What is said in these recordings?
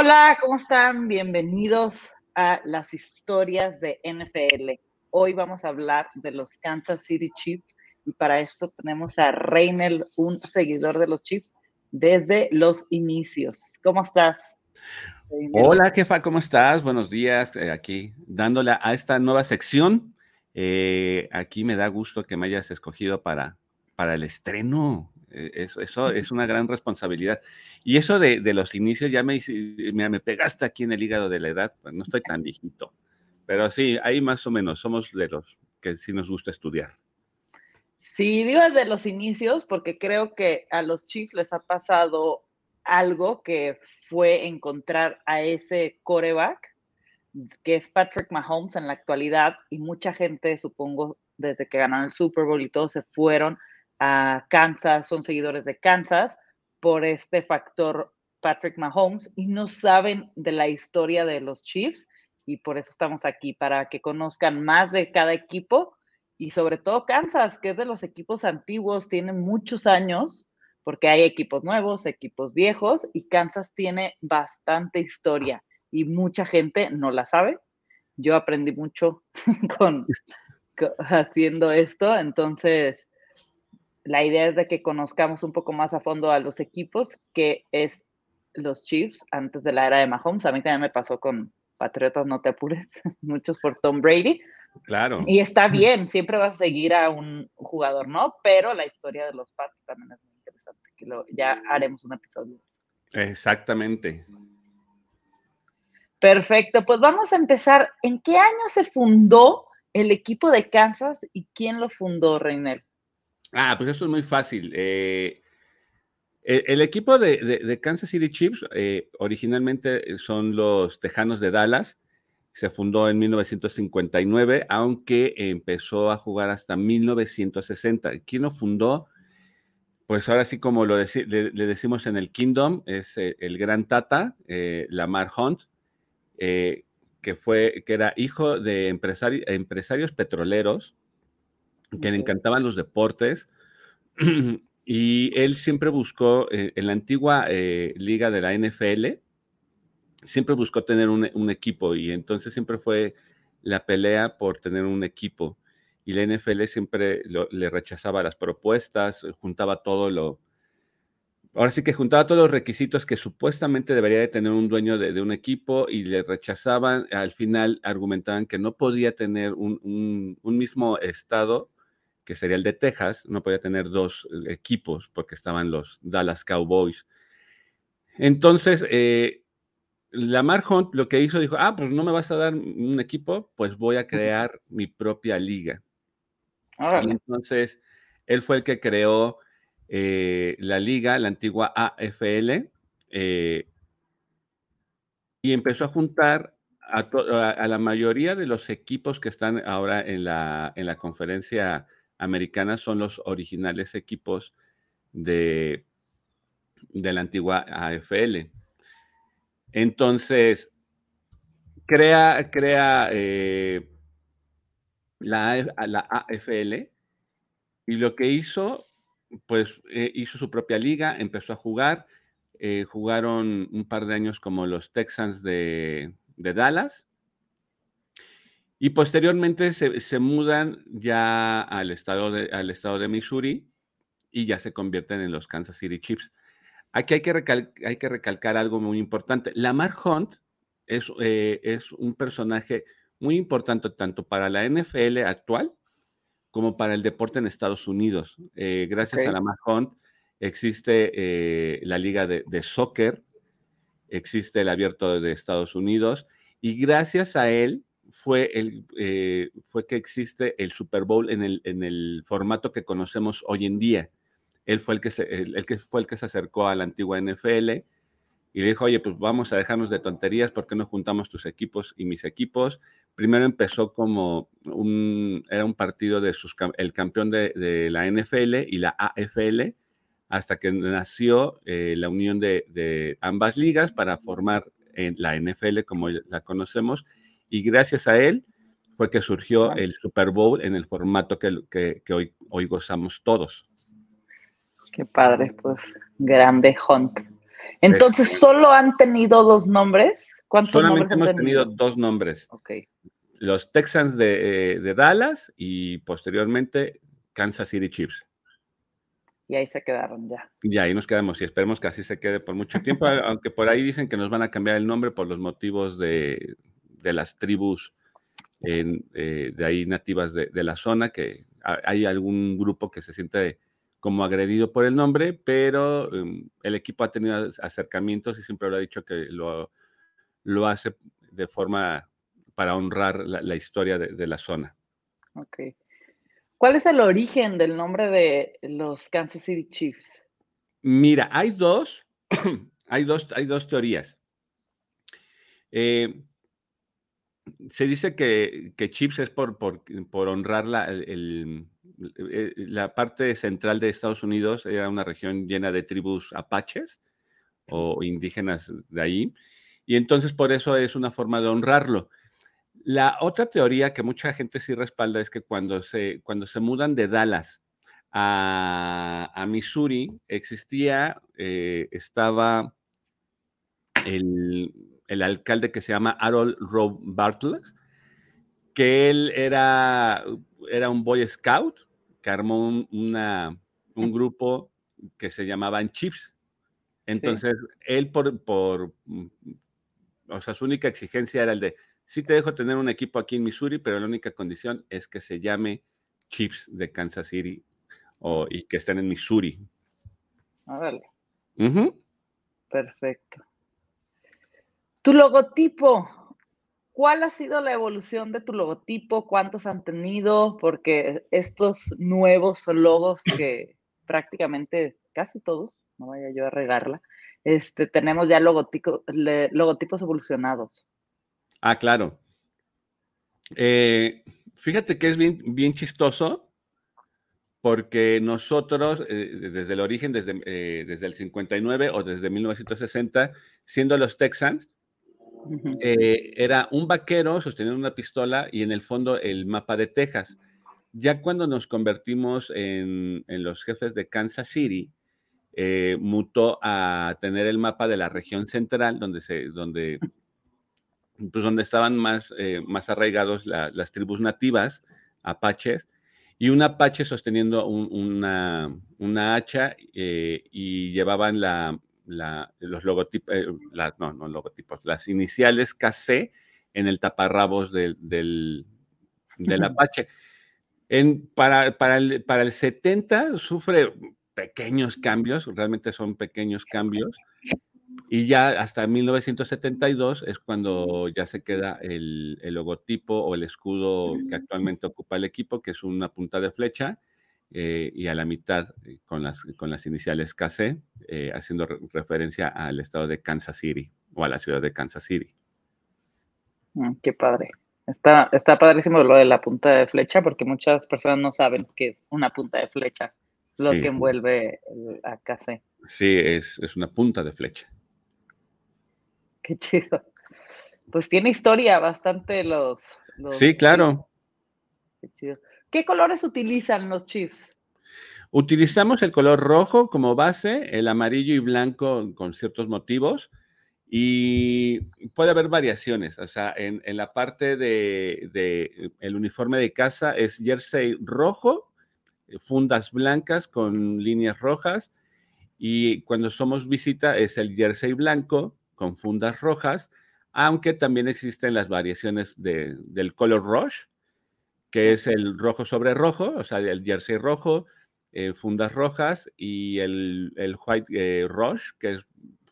Hola, ¿cómo están? Bienvenidos a las historias de NFL. Hoy vamos a hablar de los Kansas City Chiefs y para esto tenemos a Reynel, un seguidor de los Chiefs desde los inicios. ¿Cómo estás? Hola, jefa, ¿cómo estás? Buenos días. Eh, aquí dándole a esta nueva sección. Eh, aquí me da gusto que me hayas escogido para, para el estreno. Eh, eso, eso es una gran responsabilidad. Y eso de, los inicios ya me, me, me, pegaste aquí en el hígado de la edad, pues no estoy tan viejito. Pero sí, ahí más o menos somos de los que sí nos gusta estudiar. Sí, digo de los inicios porque creo que a los Chiefs les ha pasado algo que fue encontrar a ese coreback, que es Patrick Mahomes en la actualidad, y mucha gente, supongo, desde que ganaron el Super Bowl y todo, se fueron a Kansas, son seguidores de Kansas por este factor Patrick Mahomes y no saben de la historia de los Chiefs y por eso estamos aquí, para que conozcan más de cada equipo y sobre todo Kansas, que es de los equipos antiguos, tiene muchos años, porque hay equipos nuevos, equipos viejos y Kansas tiene bastante historia y mucha gente no la sabe. Yo aprendí mucho con, haciendo esto, entonces la idea es de que conozcamos un poco más a fondo a los equipos, que es los Chiefs antes de la era de Mahomes. A mí también me pasó con Patriotas, no te apures, muchos por Tom Brady. Claro. Y está bien, siempre vas a seguir a un jugador, ¿no? Pero la historia de los Pats también es muy interesante, que ya haremos un episodio. Exactamente. Perfecto, pues vamos a empezar. ¿En qué año se fundó el equipo de Kansas y quién lo fundó, Reinel? Ah, pues esto es muy fácil. Eh, e, el, equipo de, Kansas City Chiefs eh, originalmente son los Tejanos de Dallas. Se fundó en 1959, aunque empezó a jugar hasta 1960. ¿Quién lo fundó? Pues ahora sí, como lo le, decimos en el Kingdom, es eh, el gran Tata, Lamar Hunt, que, fue, que era hijo de empresarios petroleros que le encantaban los deportes. y él siempre buscó, eh, en la antigua eh, liga de la NFL, siempre buscó tener un, equipo y entonces siempre fue la pelea por tener un equipo. Y la NFL siempre le rechazaba las propuestas, juntaba todo lo... Ahora sí que juntaba todos los requisitos que supuestamente debería de tener un dueño de, un equipo y le rechazaban. Al final argumentaban que no podía tener un mismo estado que sería el de Texas, no podía tener dos eh, equipos porque estaban los Dallas Cowboys. Entonces, eh, Lamar Hunt lo que hizo, dijo, ah, pues no me vas a dar un equipo, pues voy a crear mi propia liga. Y entonces, él fue el que creó eh, la liga, la antigua AFL, y empezó a juntar a, la mayoría de los equipos que están ahora en la, en la conferencia americanas son los originales equipos de, de la antigua AFL. Entonces, crea, crea eh, la, la, AFL y lo que hizo, pues eh, hizo su propia liga, empezó a jugar, eh, jugaron un par de años como los Texans de, de Dallas y posteriormente se, mudan ya al estado, de, al estado de Missouri y ya se convierten en los Kansas City Chiefs. Aquí hay que, hay que recalcar algo muy importante. Lamar Hunt es, eh, es un personaje muy importante tanto para la NFL actual como para el deporte en Estados Unidos. Eh, gracias a Lamar Hunt existe eh, la liga de, de, soccer, existe el abierto de Estados Unidos y gracias a él fue, el, eh, fue que existe el Super Bowl en el, en el formato que conocemos hoy en día. Él fue el que, se, el, que fue el que se acercó a la antigua NFL y le dijo, oye, pues vamos a dejarnos de tonterías, ¿por qué no juntamos tus equipos y mis equipos? Primero empezó como un, era un partido de sus, el campeón de, la NFL y la AFL, hasta que nació eh, la unión de, ambas ligas para formar la NFL como la conocemos y gracias a él fue que surgió el Super Bowl en el formato que, hoy, hoy gozamos todos. Qué padre, pues grande Hunt. Entonces, ¿solo han tenido dos nombres? ¿Cuántos Solamente nombres han tenido? tenido dos nombres. Ok, Los Texans de, eh, de Dallas y posteriormente Kansas City Chiefs. y ahí se quedaron ya. Y ahí nos quedamos y esperemos que así se quede por mucho tiempo, aunque por ahí dicen que nos van a cambiar el nombre por los motivos de, de las tribus en, eh, de ahí nativas de, de la zona, que ha- hay algún grupo que se siente como agredido por el nombre, pero um, el equipo ha tenido acercamientos y siempre lo ha dicho que lo, lo hace de forma para honrar la, la historia de, de la zona. Ok. ¿Cuál es el origen del nombre de los Kansas City Chiefs? Mira, hay dos, hay dos, hay dos teorías. Eh, se dice que, que Chiefs es por, por, por honrar la, el- el- eh, la parte central de Estados Unidos, era una región llena de tribus apaches o indígenas de ahí, y entonces por eso es una forma de honrarlo. La otra teoría que mucha gente sí respalda es que cuando se, cuando se mudan de Dallas a, a Missouri, existía, eh, estaba el, el alcalde que se llama Harold Rowe Bartlett, que él era, era un Boy Scout que armó un, una- un grupo que se llamaban Chiefs. Entonces, él por, por, mm, o sea, su única exigencia era el de, sí te dejo tener un equipo aquí en Missouri, pero la única condición es que se llame Chiefs de Kansas City o, y que estén en Missouri. Órale, Ujú. perfecto. Tu logotipo. ¿Cuál ha sido la evolución de tu logotipo? ¿Cuántos han tenido? Porque estos nuevos logos que prácticamente casi todos, no vaya yo a regarla, este, tenemos ya logotipo- le- logotipos evolucionados. Ah, claro. Eh, fíjate que es bien, bien chistoso porque nosotros, eh, desde el origen, desde, eh, desde el 59 o desde 1960, siendo los Texans, Eh, era un vaquero sosteniendo una pistola y en el fondo el mapa de Texas. Ya cuando nos convertimos en, los jefes de Kansas City, eh, mutó a tener el mapa de la región central, donde, se, donde, pues donde estaban más, eh, más arraigados la- las tribus nativas, apaches, y un apache sosteniendo un- una, una hacha y llevaban la, la- los logotipos, eh, la- no, no logotipos, las iniciales KC en el taparrabos del, del, del apache. En, para, para, el, para el 70 sufre pequeños cambios, realmente son pequeños cambios, y ya hasta 1972 es cuando ya se queda el, el logotipo o el escudo que actualmente ocupa el equipo, que es una punta de flecha, eh, y a la mitad eh, con las, con las iniciales KC, eh, haciendo re- referencia al estado de Kansas City o a la ciudad de Kansas City. Mm, qué padre. Está, está padrísimo lo de la punta de flecha porque muchas personas no saben que es una punta de flecha lo Sí. que envuelve el AKC. Sí, es, es una punta de flecha. Qué chido. Pues tiene historia bastante los, los Sí, claro. Qué chido. ¿Qué colores utilizan los Chiefs? Utilizamos el color rojo como base, el amarillo y blanco con ciertos motivos y puede haber variaciones. O sea, en, en la parte de, de el uniforme de casa es jersey rojo, fundas blancas con líneas rojas y cuando somos visita es el jersey blanco con fundas rojas, aunque también existen las variaciones de- del color rush, que es el rojo sobre rojo, o sea, el jersey rojo, eh, fundas rojas y el, el white eh, rush, que es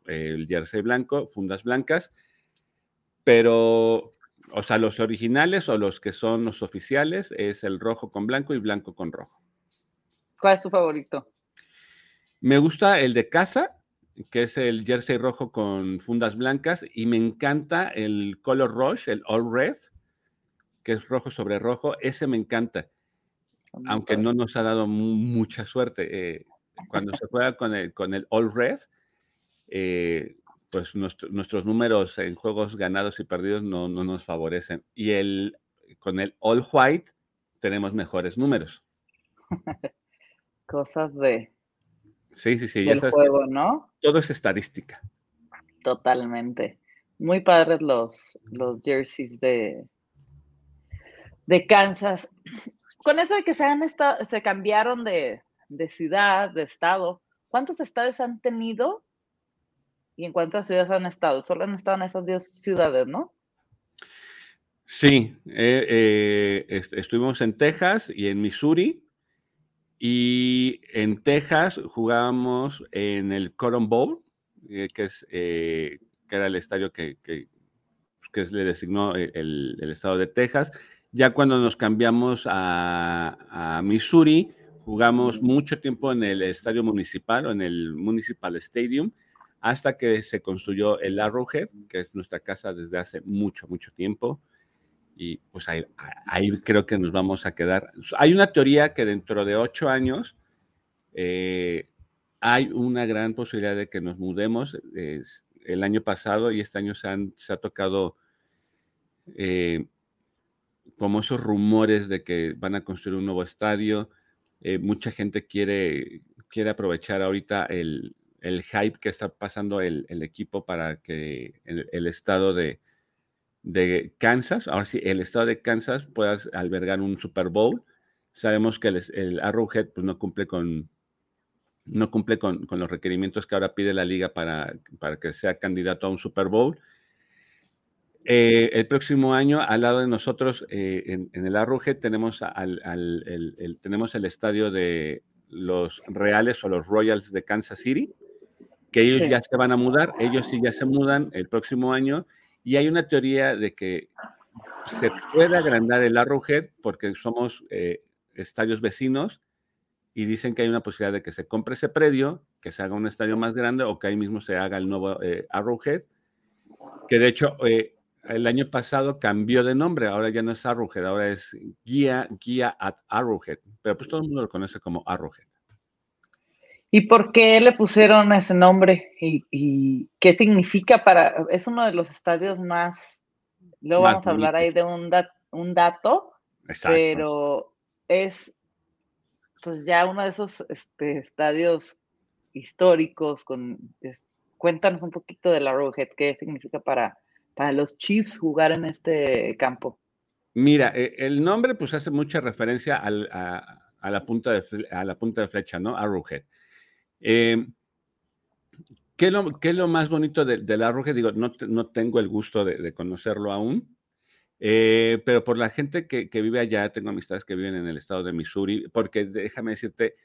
eh, el jersey blanco, fundas blancas, pero, o sea, los originales o los que son los oficiales es el rojo con blanco y blanco con rojo. ¿Cuál es tu favorito? Me gusta el de casa, que es el jersey rojo con fundas blancas, y me encanta el color rush, el all red, que es rojo sobre rojo, ese me encanta. Muy aunque no nos ha dado mu- mucha suerte. eh, cuando se juega con el, con el All Red, eh, pues nuestro- nuestros números en juegos ganados y perdidos no, no nos favorecen. Y el, con el All White tenemos mejores números. Cosas de, Sí, sí, sí. Del juego, ¿no? Todo es estadística. Totalmente. Muy padres los, los jerseys de, de Kansas. Con eso de que se han estado, se cambiaron de, de ciudad, de estado, ¿cuántos estados han tenido? ¿Y en cuántas ciudades han estado? Solo han estado en esas dos ciudades, ¿no? Sí, eh, eh, estuvimos en Texas y en Missouri. Y en Texas jugábamos en el Cotton Bowl, eh, que, es, que era el estadio que, que, que le designó el, el, estado de Texas. Ya cuando nos cambiamos a, Missouri, jugamos mucho tiempo en el estadio municipal o en el Municipal Stadium, hasta que se construyó el Arrowhead, que es nuestra casa desde hace mucho, mucho tiempo y pues ahí, creo que nos vamos a quedar. Hay una teoría que dentro de ocho años eh, hay una gran posibilidad de que nos mudemos. el año pasado y este año se ha tocado eh, como esos rumores de que van a construir un nuevo estadio. Eh, mucha gente quiere, quiere aprovechar ahorita el, el hype que está pasando el, el equipo para que el estado de, de Kansas, ahora sí, el estado de Kansas pueda albergar un Super Bowl. Sabemos que el, Arrowhead pues, no cumple con no cumple con, los requerimientos que ahora pide la liga para, para que sea candidato a un Super Bowl. Eh, el próximo año, al lado de nosotros, eh, en, el Arrowhead, tenemos, al, el, tenemos el estadio de los Reales o los Royals de Kansas City, que ellos ya se van a mudar, ellos sí ya se mudan el próximo año y hay una teoría de que se puede agrandar el Arrowhead porque somos eh, estadios vecinos y dicen que hay una posibilidad de que se compre ese predio, que se haga un estadio más grande o que ahí mismo se haga el nuevo eh, Arrowhead, que de hecho eh, el año pasado cambió de nombre, ahora ya no es Arrowhead, ahora es Guía, Guía at Arrowhead, pero pues todo el mundo lo conoce como Arrowhead. ¿Y por qué le pusieron ese nombre? ¿Y, qué significa para.? Es uno de los estadios más. Luego vamos a hablar ahí de un, un dato, pero es pues ya uno de esos este, estadios históricos. Con, cuéntanos un poquito de la Arrowhead, qué significa para, para los Chiefs jugar en este campo. Mira, e, el nombre pues hace mucha referencia a, la punta de, flecha, ¿no? Arrowhead. Eh, ¿qué, es lo, ¿qué, es lo, más bonito de, de la Digo, no, tengo el gusto de, conocerlo aún, eh, pero por la gente que, que, vive allá, tengo amistades que viven en el estado de Missouri, porque déjame decirte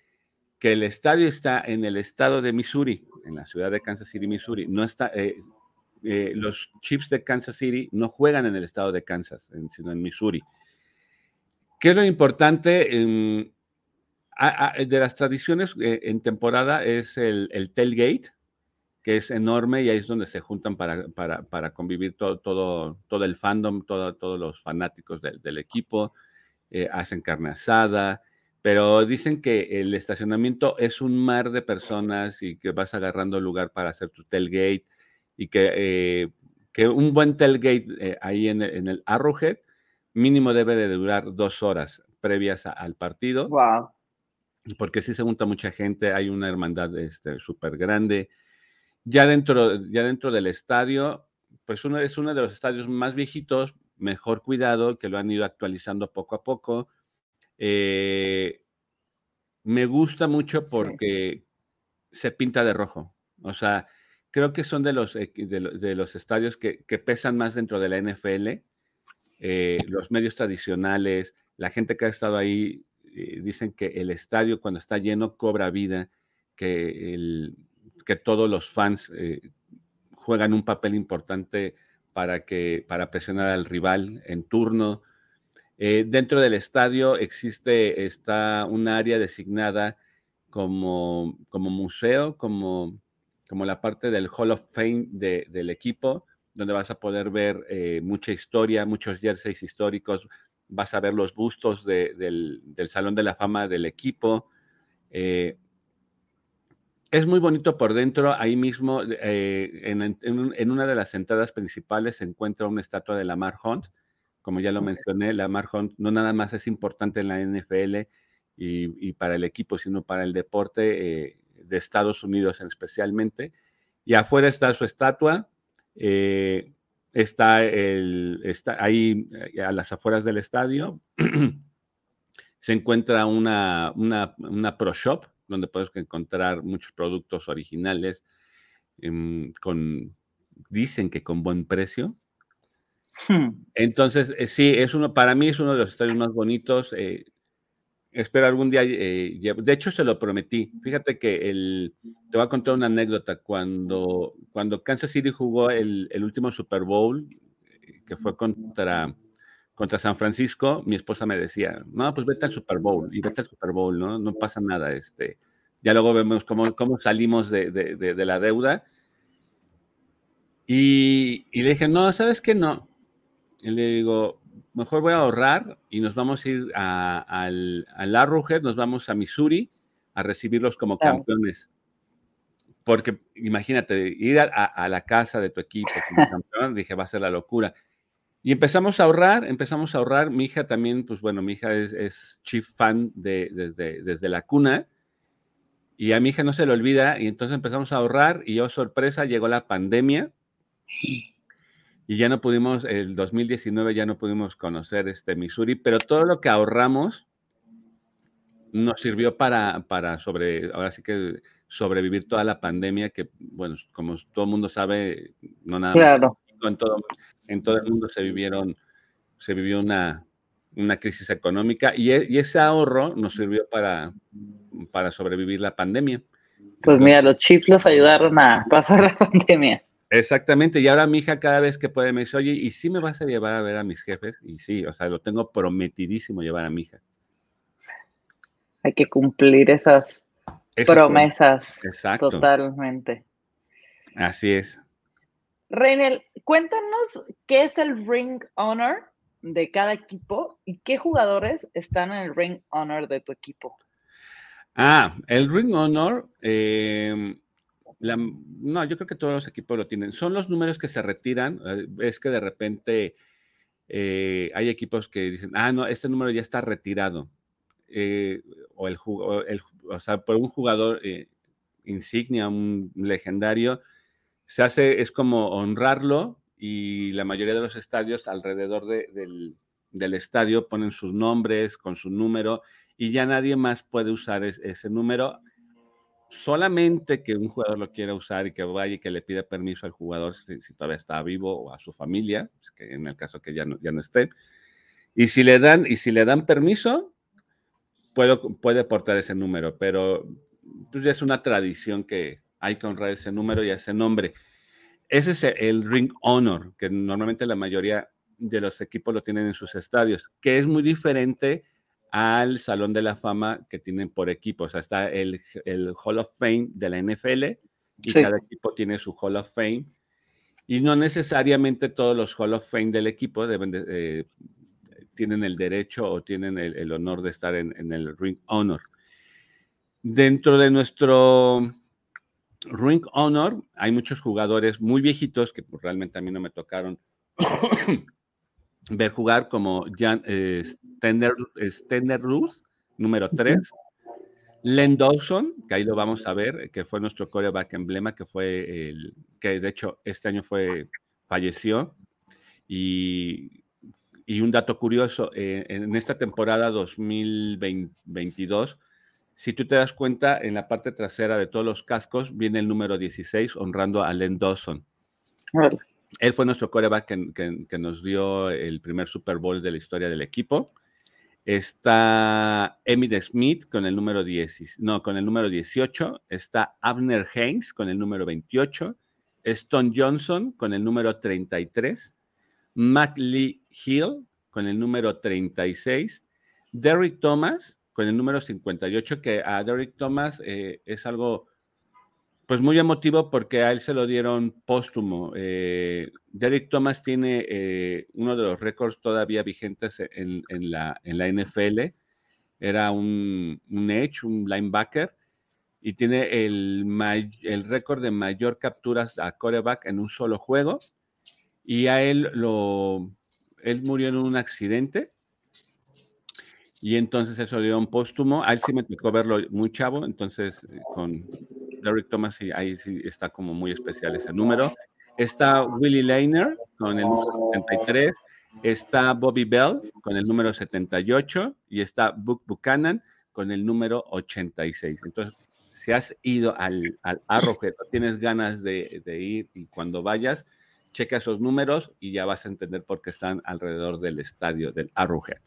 que el estadio está en el estado de Missouri, en la ciudad de Kansas City, Missouri. No está, eh, los Chiefs de Kansas City no juegan en el estado de Kansas, sino en Missouri. ¿Qué es lo importante? de las tradiciones eh, en temporada es el, tailgate, que es enorme y ahí es donde se juntan para, para, convivir todo, todo, todo el fandom, todos los fanáticos del equipo, eh, hacen carne asada, pero dicen que el estacionamiento es un mar de personas y que vas agarrando lugar para hacer tu tailgate y que, eh, que un buen tailgate ahí en el, en Arrowhead mínimo debe de durar dos horas previas al partido. Wow porque sí se junta mucha gente, hay una hermandad súper este, grande. Ya dentro, ya dentro del estadio, pues uno es uno de los estadios más viejitos, mejor cuidado, que lo han ido actualizando poco a poco. Eh, me gusta mucho porque se pinta de rojo. O sea, creo que son de los, de, los estadios que, pesan más dentro de la NFL. Eh, los medios tradicionales, la gente que ha estado ahí eh, dicen que el estadio cuando está lleno cobra vida, que, que todos los fans eh, juegan un papel importante para, que, para presionar al rival en turno. Dentro del estadio existe está un área designada como, como museo, como, como la parte del Hall of Fame del equipo, donde vas a poder ver mucha historia, muchos jerseys históricos, vas a ver los bustos del, Salón de la Fama del equipo. Eh, es muy bonito por dentro, ahí mismo, eh, en, una de las entradas principales se encuentra una estatua de Lamar Hunt. Como ya lo mencioné, Lamar Hunt no nada más es importante en la NFL y, para el equipo, sino para el deporte. Eh, Estados Unidos especialmente. Y afuera está su estatua, eh, está, el, está ahí eh, a las afueras del estadio. se encuentra una, una, una, Pro Shop donde puedes encontrar muchos productos originales em, con, dicen que con buen precio. Hmm. Entonces, eh, sí, es uno, para mí es uno de los estadios más bonitos. Eh, espero algún día, eh, de hecho se lo prometí. Fíjate que el, te voy a contar una anécdota. Cuando, cuando Kansas City jugó el, el último Super Bowl, que fue contra, contra San Francisco, mi esposa me decía, no, pues vete al Super Bowl y vete al Super Bowl, ¿no? No pasa nada. Este, ya luego vemos cómo, cómo salimos de, de, de la deuda. Y, y, le dije, no, ¿sabes qué? No. Y le digo, mejor voy a ahorrar y nos vamos a ir a, al, al Arrowhead, nos vamos a Missouri a recibirlos como campeones. Porque imagínate, ir a, a, la casa de tu equipo como campeón, dije, va a ser la locura. Y empezamos a ahorrar, empezamos a ahorrar. Mi hija también, pues bueno, mi hija es, es chief fan de, desde, desde la cuna. Y a mi hija no se le olvida. Y entonces empezamos a ahorrar. Y yo, sorpresa, llegó la pandemia y ya no pudimos, el 2019 ya no pudimos conocer este Missouri, pero todo lo que ahorramos nos sirvió para, para sobre, ahora sí que sobrevivir toda la pandemia, que bueno, como todo el mundo sabe, no nada claro. más, en todo, en todo el mundo se vivieron, se vivió una, una crisis económica y, e, y, ese ahorro nos sirvió para, para sobrevivir la pandemia. Pues mira, los chiflos ayudaron a pasar la pandemia. Exactamente, y ahora mi hija cada vez que puede me dice, oye, ¿y si me vas a llevar a ver a mis jefes? Y sí, o sea, lo tengo prometidísimo llevar a mi hija. Hay que cumplir esas promesas. Exacto. Totalmente. Así es. Reinel, cuéntanos qué es el Ring Honor de cada equipo y qué jugadores están en el Ring Honor de tu equipo. Ah, el Ring Honor eh, no, yo creo que todos los equipos lo tienen. Son los números que se retiran. Eh, es que de repente eh, hay equipos que dicen, ah, no, este número ya está retirado. Eh, o, el, o, sea, por un jugador insignia, un legendario, se hace, es como honrarlo y la mayoría de los estadios alrededor del, del, estadio ponen sus nombres con su número y ya nadie más puede usar ese número solamente que un jugador lo quiera usar y que vaya y que le pida permiso al jugador si, todavía está vivo o a su familia, pues, que en el caso que ya no, ya no esté. Y si le dan, y si le dan permiso, puede, puede portar ese número, pero pues, es una tradición que hay que honrar ese número y ese nombre. Ese es el Ring Honor, que normalmente la mayoría de los equipos lo tienen en sus estadios, que es muy diferente al Salón de la Fama que tienen por equipo. O sea, está el, el Hall of Fame de la NFL y cada equipo tiene su Hall of Fame. Y no necesariamente todos los Hall of Fame del equipo deben eh, tienen el derecho o tienen el, honor de estar en, en, el Ring Honor. Dentro de nuestro Ring Honor hay muchos jugadores muy viejitos que pues, realmente a mí no me tocaron ver jugar como Jan eh, Stender, número 3. Len Dawson, que ahí lo vamos a ver, que fue nuestro coreback emblema, que fue el que de hecho este año fue falleció. Y, y un dato curioso, eh, en esta temporada 2022, si tú te das cuenta, en la parte trasera de todos los cascos viene el número 16 honrando a Len Dawson. Él fue nuestro coreback que, nos dio el primer Super Bowl de la historia del equipo. Está Emmitt Smith con el número 10, no, con el número 18. Está Abner Haynes con el número 28. Stone Johnson con el número 33. Mac Lee Hill con el número 36. Derrick Thomas con el número 58, que a Derrick Thomas eh, es algo pues muy emotivo porque a él se lo dieron póstumo. Eh, Derek Thomas tiene eh, uno de los récords todavía vigentes en, la, en la, NFL. Era un, un, edge, un linebacker, y tiene el, récord de mayor capturas a coreback en un solo juego. Y a él lo, él murió en un accidente. Y entonces eso le dieron póstumo. A él sí me tocó verlo muy chavo, entonces eh, con Derrick Thomas, ahí sí está como muy especial ese número. Está Willie Lehner con el número 73, está Bobby Bell con el número 78 y está Book Buchanan con el número 86. Entonces, si has ido al, al Arrowhead tienes ganas de, ir y cuando vayas, checa esos números y ya vas a entender por qué están alrededor del estadio del Arrowhead.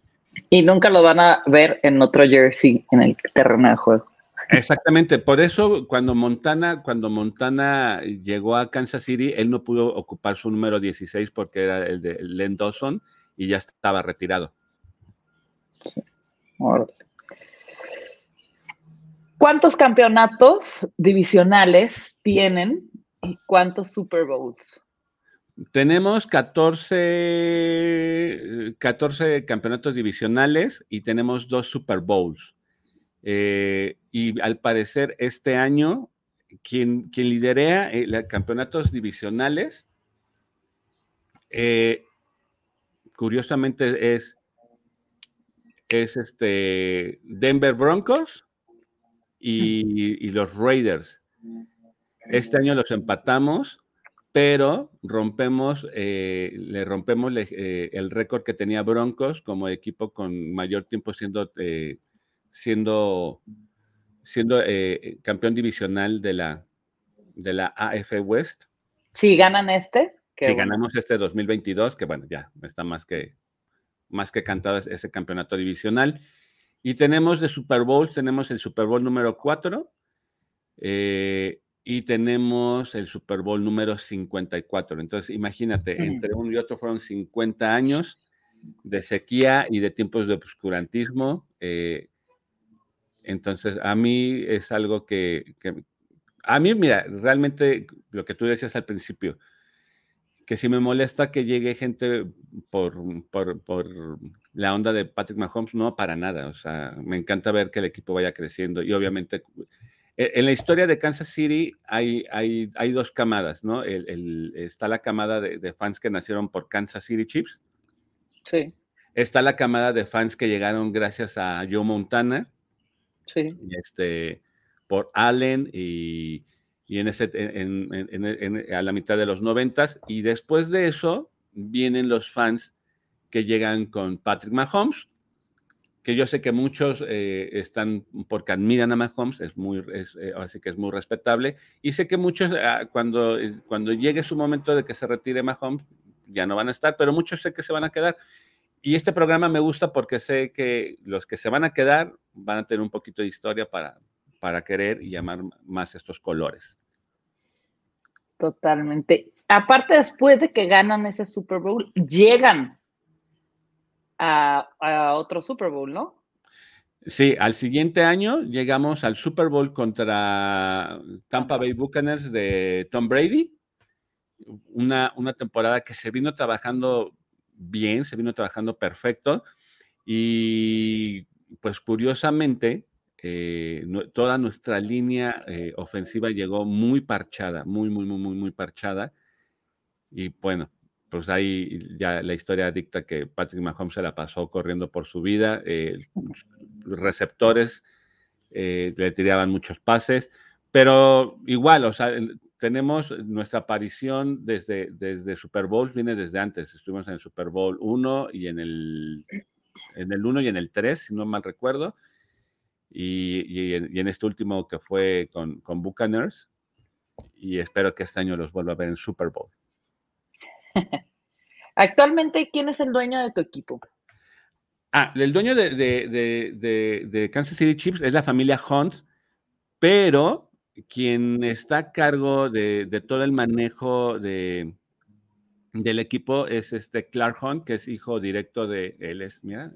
Y nunca lo van a ver en otro jersey en el terreno de juego. Exactamente, por eso cuando Montana, cuando Montana llegó a Kansas City, él no pudo ocupar su número 16 porque era el de Len Dawson y ya estaba retirado. ¿Cuántos campeonatos divisionales tienen y cuántos Super Bowls? Tenemos 14, 14 campeonatos divisionales y tenemos dos Super Bowls. Eh, y al parecer este año, quien, quien liderea eh, los campeonatos divisionales, eh, curiosamente es, es este Denver Broncos y, los Raiders. Este año los empatamos, pero rompemos, le rompemos el récord que tenía Broncos como equipo con mayor tiempo siendo siendo, siendo eh, campeón divisional de la, de la AF West. Si ganan este. Si ganamos este 2022, que bueno, ya está más que, más que cantado ese campeonato divisional. Y tenemos de Super Bowl, tenemos el Super Bowl número 4 eh, y tenemos el Super Bowl número 54. Entonces, imagínate, entre uno y otro fueron 50 años de sequía y de tiempos de obscurantismo. Eh, entonces, a mí es algo que, a mí, mira, realmente lo que tú decías al principio, que si me molesta que llegue gente por, por, la onda de Patrick Mahomes, no, para nada. O sea, me encanta ver que el equipo vaya creciendo y obviamente e, en la historia de Kansas City hay, hay, hay dos camadas, ¿no? está la camada de, de, fans que nacieron por Kansas City Chiefs. Sí. Está la camada de fans que llegaron gracias a Joe Montana Sí. Este, por Allen y, en ese, a la mitad de los noventas. Y después de eso vienen los fans que llegan con Patrick Mahomes, que yo sé que muchos eh, están porque admiran a Mahomes, es muy, eh, así que es muy respetable, y sé que muchos ah, cuando, eh, cuando llegue su momento de que se retire Mahomes ya no van a estar, pero muchos sé que se van a quedar. Y este programa me gusta porque sé que los que se van a quedar van a tener un poquito de historia para, para querer y llamar más estos colores. Totalmente. Aparte, después de que ganan ese Super Bowl, llegan a, otro Super Bowl, ¿no? Sí, al siguiente año llegamos al Super Bowl contra Tampa Bay Buccaneers de Tom Brady. Una, una temporada que se vino trabajando bien, se vino trabajando perfecto y pues curiosamente eh, toda nuestra línea eh, ofensiva llegó muy parchada, muy, muy, muy, muy, muy parchada. Y bueno, pues ahí ya la historia dicta que Patrick Mahomes se la pasó corriendo por su vida. Eh, receptores le tiraban muchos pases, pero igual, o sea, tenemos nuestra aparición desde, desde Super Bowl, viene desde antes. Estuvimos en el Super Bowl 1 y en el, en el 1 y en el 3, si no mal recuerdo. Y, en, este último que fue con, con Buccaneers. Y espero que este año los vuelva a ver en Super Bowl. Actualmente, ¿quién es el dueño de tu equipo? Ah, el dueño de, de, de Kansas City Chiefs es la familia Hunt, pero quien está a cargo de, todo el manejo de, del equipo es este Clark Hunt, que es hijo directo de él, es, mira,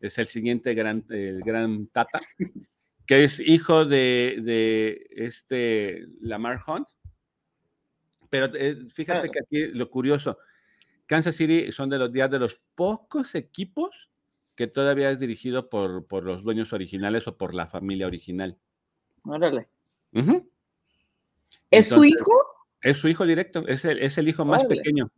es el siguiente gran, el gran Tata, que es hijo de, este Lamar Hunt. Pero eh, fíjate que aquí lo curioso, Kansas City son de los días de los pocos equipos que todavía es dirigido por, por los dueños originales o por la familia original. Órale. ¿Es su hijo? Es su hijo directo, es el, es el hijo más pequeño.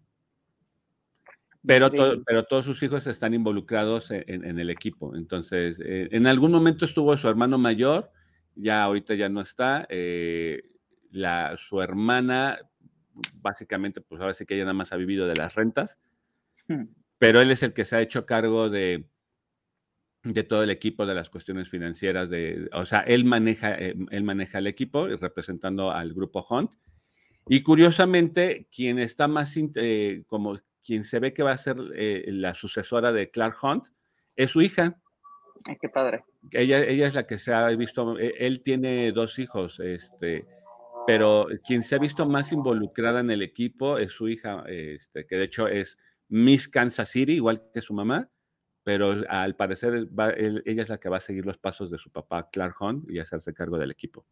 Pero, pero todos sus hijos están involucrados en, el equipo. Entonces, eh, en algún momento estuvo su hermano mayor, ya ahorita ya no está. Eh, la, su hermana, básicamente, pues ahora sí que ella nada más ha vivido de las rentas, hmm. pero él es el que se ha hecho cargo de, de todo el equipo de las cuestiones financieras de, o sea, él maneja, eh, él maneja el equipo representando al grupo Hunt. Y curiosamente, quien está más, eh, como quien se ve que va a ser eh, la sucesora de Clark Hunt, es su hija. Ay, qué padre. Ella, ella es la que se ha visto, él tiene dos hijos, este, pero quien se ha visto más involucrada en el equipo es su hija, este, que de hecho es Miss Kansas City, igual que su mamá, pero al parecer ella es la que va a seguir los pasos de su papá Clark Hunt y hacerse cargo del equipo.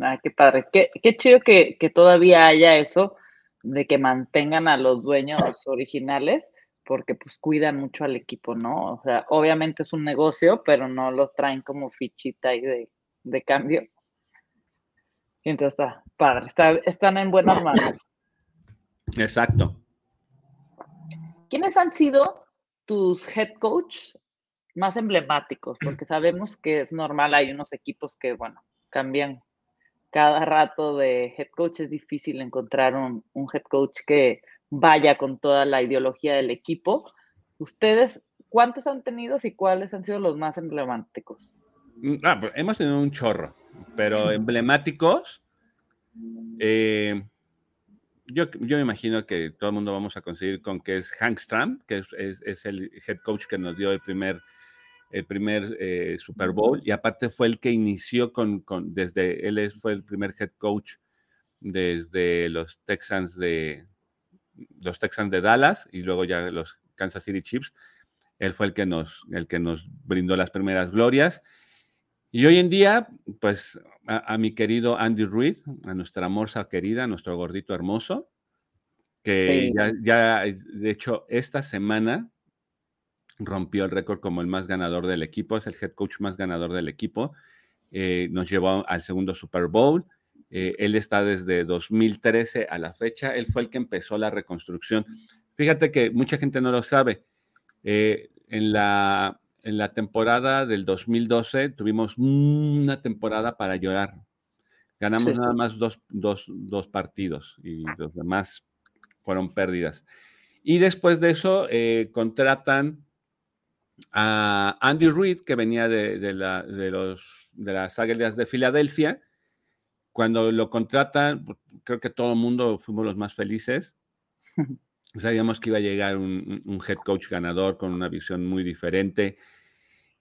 Ah, qué padre. Qué, chido que, todavía haya eso de que mantengan a los dueños originales, porque pues cuidan mucho al equipo, ¿no? O sea, obviamente es un negocio, pero no lo traen como fichita ahí de, de cambio. Y entonces está padre, están en buenas manos. Exacto. ¿Quiénes han sido tus head coach más emblemáticos? Porque sabemos que es normal, hay unos equipos que, bueno, cambian cada rato de head coach, es difícil encontrar un, head coach que vaya con toda la ideología del equipo. ¿Ustedes cuántos han tenido y cuáles han sido los más emblemáticos? Mm, ah, pues, hemos tenido un chorro, pero emblemáticos. Eh, yo, me imagino que todo el mundo vamos a conseguir con que es Hank Stram, que es, el head coach que nos dio el primer, el primer eh, Super Bowl y aparte fue el que inició con, desde, él fue el primer head coach desde los Texans de, los Texans de Dallas y luego ya los Kansas City Chiefs. Él fue el que nos, el que nos brindó las primeras glorias. Y hoy en día, pues a, mi querido Andy Reid, a nuestra morsa querida, a nuestro gordito hermoso, que ya, de hecho, esta semana rompió el récord como el más ganador del equipo, es el head coach más ganador del equipo. Eh, nos llevó al segundo Super Bowl. Eh, él está desde 2013 a la fecha. Él fue el que empezó la reconstrucción. Fíjate que mucha gente no lo sabe. Eh, en la en la temporada del 2012 tuvimos una temporada para llorar. Ganamos nada más dos, partidos y los demás fueron pérdidas. Y después de eso eh, contratan a Andy Reid, que venía de, la, de, los, de las Águilas de Filadelfia. Cuando lo contratan, pues, creo que todo el mundo fuimos los más felices. Sabíamos que iba a llegar un, un, head coach ganador con una visión muy diferente.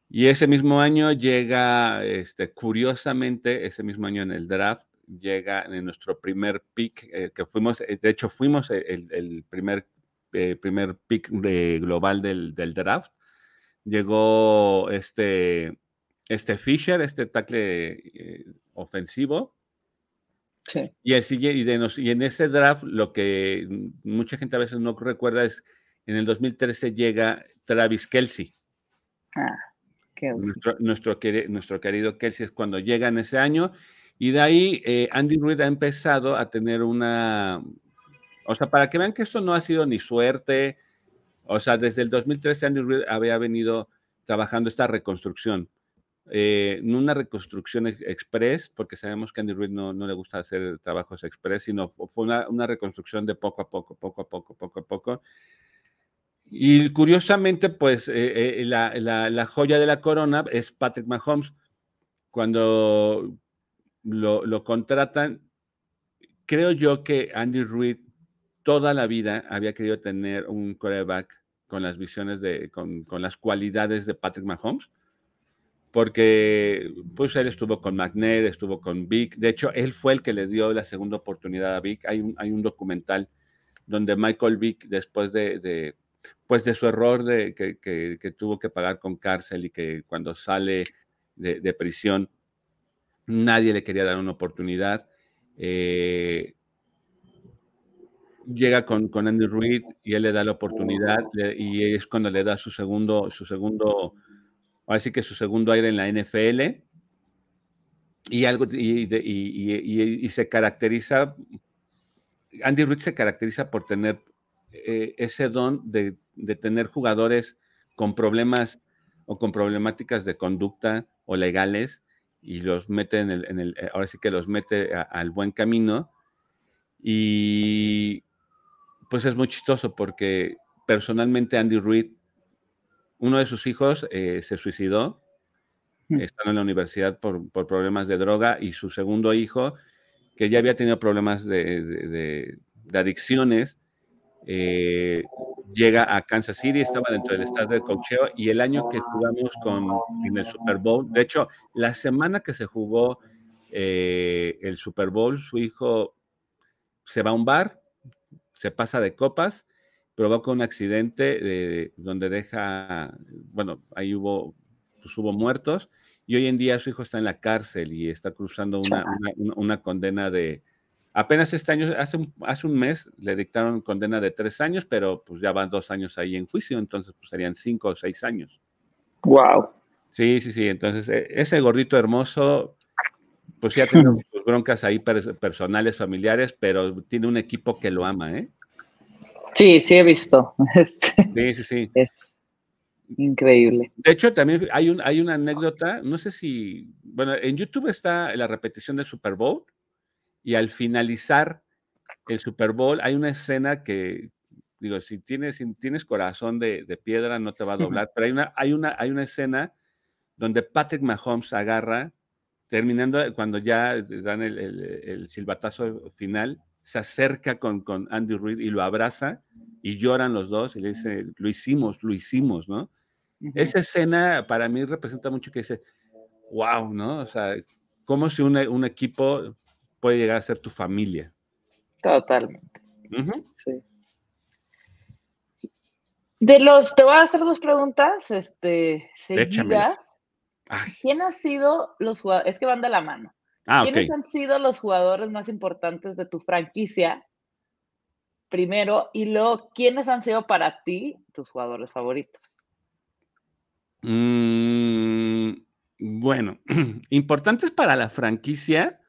Y ese mismo año llega, este, curiosamente, ese mismo año en el draft, llega en nuestro primer pick, eh, que fuimos, eh, de hecho fuimos el, primer, eh, primer pick global del, draft. Llegó este, este Fisher, este tackle ofensivo. Sí. Y, el, y, de y en ese draft, lo que mucha gente a veces no recuerda es, en el 2013 llega Travis Kelsey. Ah. Nuestro, nuestro, nuestro, querido Kelsey es cuando llega en ese año. Y de ahí eh, Andy Reid ha empezado a tener una. O sea, para que vean que esto no ha sido ni suerte. O sea, desde el 2013 Andy Reid había venido trabajando esta reconstrucción. Eh, no una reconstrucción express, porque sabemos que Andy Reid no, no, le gusta hacer trabajos express, sino fue una, una reconstrucción de poco a poco, poco a poco, poco a poco. Y curiosamente, pues eh, eh, la, joya de la corona es Patrick Mahomes. Cuando lo, contratan, creo yo que Andy Reid toda la vida había querido tener un quarterback con las visiones de, con, las cualidades de Patrick Mahomes, porque pues él estuvo con McNair, estuvo con Vic, de hecho él fue el que le dio la segunda oportunidad a Vic, hay un, hay un documental donde Michael Vick después de pues de su error de, que, tuvo que pagar con cárcel y que cuando sale de, prisión nadie le quería dar una oportunidad. Eh, llega con, con, Andy Reid y él le da la oportunidad y es cuando le da su segundo, su segundo, así que su segundo aire en la NFL y algo y, se caracteriza, Andy Reid se caracteriza por tener eh, ese don de de tener jugadores con problemas o con problemáticas de conducta o legales y los mete en el, en el eh, ahora sí que los mete al buen camino. Y pues es muy chistoso porque personalmente Andy Reid, uno de sus hijos eh, se suicidó, en la universidad por, por, problemas de droga, y su segundo hijo, que ya había tenido problemas de, de, de adicciones, eh, llega a Kansas City, estaba dentro del estado de cocheo y el año que jugamos con, en el Super Bowl, de hecho, la semana que se jugó eh, el Super Bowl, su hijo se va a un bar, se pasa de copas, provoca un accidente donde deja, bueno, ahí hubo, pues, hubo muertos y hoy en día su hijo está en la cárcel y está cruzando una condena de, Apenas este año, hace un, hace un mes, le dictaron condena de tres años, pero pues ya van dos años ahí en juicio, entonces pues serían cinco o seis años. Wow. Sí, sí, sí. Entonces, e, ese gordito hermoso, pues ya tiene sus broncas ahí personales, familiares, pero tiene un equipo que lo ama, ¿eh? Sí, sí he visto. Sí, sí, sí. Es increíble. De hecho, también hay, un, hay una anécdota, no sé si, bueno, en YouTube está la repetición del Super Bowl y al finalizar el Super Bowl hay una escena que, digo, si tienes, tienes corazón de, piedra no te va a doblar, pero hay una, hay, una, hay una escena donde Patrick Mahomes agarra, terminando cuando ya dan el, silbatazo final, se acerca con, con, Andy Reid y lo abraza y lloran los dos y le dice, lo hicimos, lo hicimos, ¿no? Esa escena para mí representa mucho que dice, wow, ¿no? O sea, cómo si un, un equipo puede llegar a ser tu familia. Totalmente. Sí. De los, te voy a hacer dos preguntas, este, seguidas. ¿Quién ha sido los jugadores? Es que van de la mano. Ah, ¿Quiénes han sido los jugadores más importantes de tu franquicia? Primero, y luego, ¿quiénes han sido para ti tus jugadores favoritos? Mm, bueno, importantes para la franquicia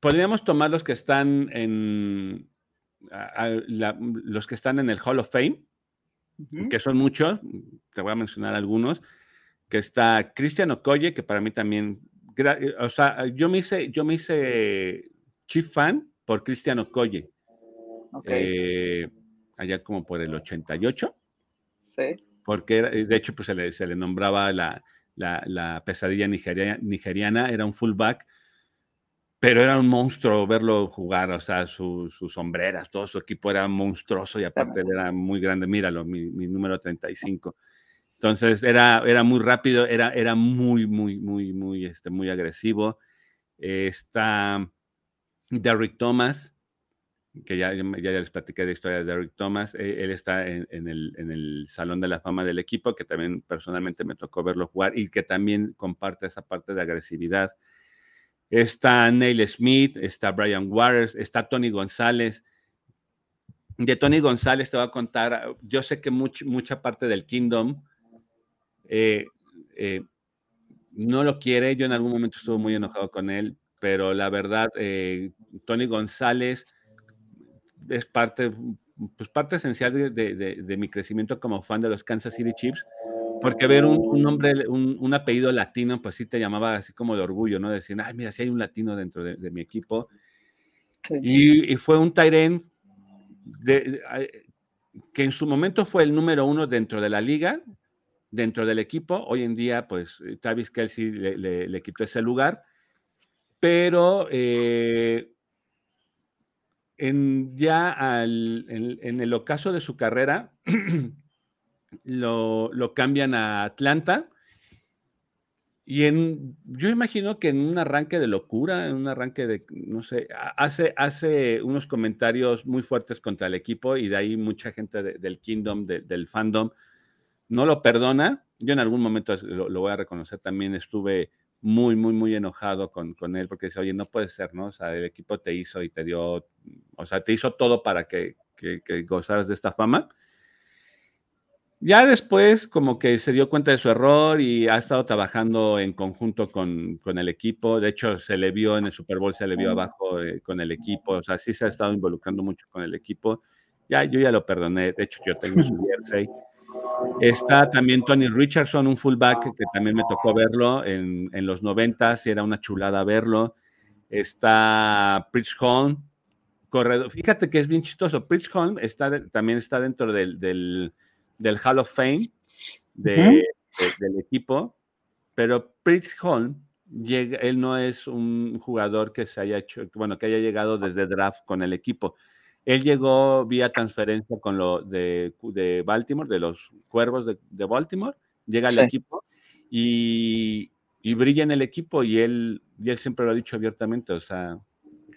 podríamos tomar los que están en los que están en el Hall of Fame, que son muchos, te voy a mencionar algunos, que está Cristian Okoye, que para mí también, o sea, yo me hice, yo me hice chief fan por Cristian Okoye, eh, allá como por el 88. Sí. Porque, de hecho, pues se le, se le nombraba la, la, pesadilla nigeriana, era un fullback, pero era un monstruo verlo jugar, o sea, sus sombreras, todo su equipo era monstruoso y aparte era muy grande, míralo, mi, número 35. Entonces era, era muy rápido, era, era muy, muy, muy, muy, este, muy agresivo. está Derrick Thomas, que ya, ya, les platiqué de historia de Derrick Thomas, e, él está en, el, Salón de la Fama del equipo, que también personalmente me tocó verlo jugar y que también comparte esa parte de agresividad. Está Neil Smith, está Brian Waters, está Tony González. De Tony González te voy a contar, yo sé que mucha parte del Kingdom eh, eh, no lo quiere, yo en algún momento estuve muy enojado con él, pero la verdad, eh, Tony González es parte, pues parte esencial de, mi crecimiento como fan de los Kansas City Chiefs, porque ver un, nombre, un, apellido latino, pues sí te llamaba así como de orgullo, ¿no? Decir, ay, mira, si hay un latino dentro de, mi equipo. Y, fue un Tyren que en su momento fue el número uno dentro de la liga, dentro del equipo. Hoy en día, pues Travis Kelsey le, quitó ese lugar, pero eh, en, ya en, el ocaso de su carrera, lo, cambian a Atlanta. Y en, yo imagino que en un arranque de locura, en un arranque de, no sé, hace, hace unos comentarios muy fuertes contra el equipo y de ahí mucha gente del Kingdom, del fandom, no lo perdona. Yo en algún momento lo voy a reconocer, también estuve muy, muy, muy enojado con, con, él porque dice, oye, no puede ser, ¿no? O sea, el equipo te hizo y te dio, o sea, te hizo todo para que, que, gozaras de esta fama. Ya después, como que se dio cuenta de su error y ha estado trabajando en conjunto con, con el equipo. De hecho, se le vio en el Super Bowl, se le vio abajo eh, con el equipo. O sea, sí se ha estado involucrando mucho con el equipo. Ya, yo ya lo perdoné. De hecho, yo tengo su jersey. Está también Tony Richardson, un fullback que también me tocó verlo en, en los noventas y era una chulada verlo. Está Pritch Holm, corredor. Fíjate que es bien chistoso. Pritch Holm está, también está dentro del, del, del Hall of Fame de, del equipo, pero Pritch Holm llega, él no es un jugador que se haya hecho, bueno, que haya llegado desde draft con el equipo. Él llegó vía transferencia con lo de, de Baltimore, de los cuervos de, de Baltimore, llega al equipo y, y, brilla en el equipo y él, y él siempre lo ha dicho abiertamente, o sea,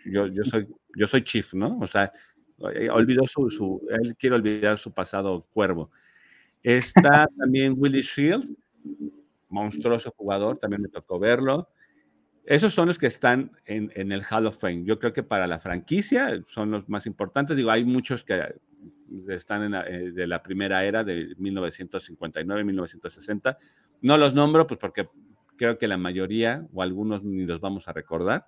yo, yo, soy, yo soy chief, ¿no? O sea, eh, olvidó su, su, él quiere olvidar su pasado cuervo. Está también Willie Shield, monstruoso jugador, también me tocó verlo. Esos son los que están en, el Hall of Fame. Yo creo que para la franquicia son los más importantes. Digo, hay muchos que están en la, eh, de la primera era de 1959, 1960. No los nombro, pues porque creo que la mayoría o algunos ni los vamos a recordar.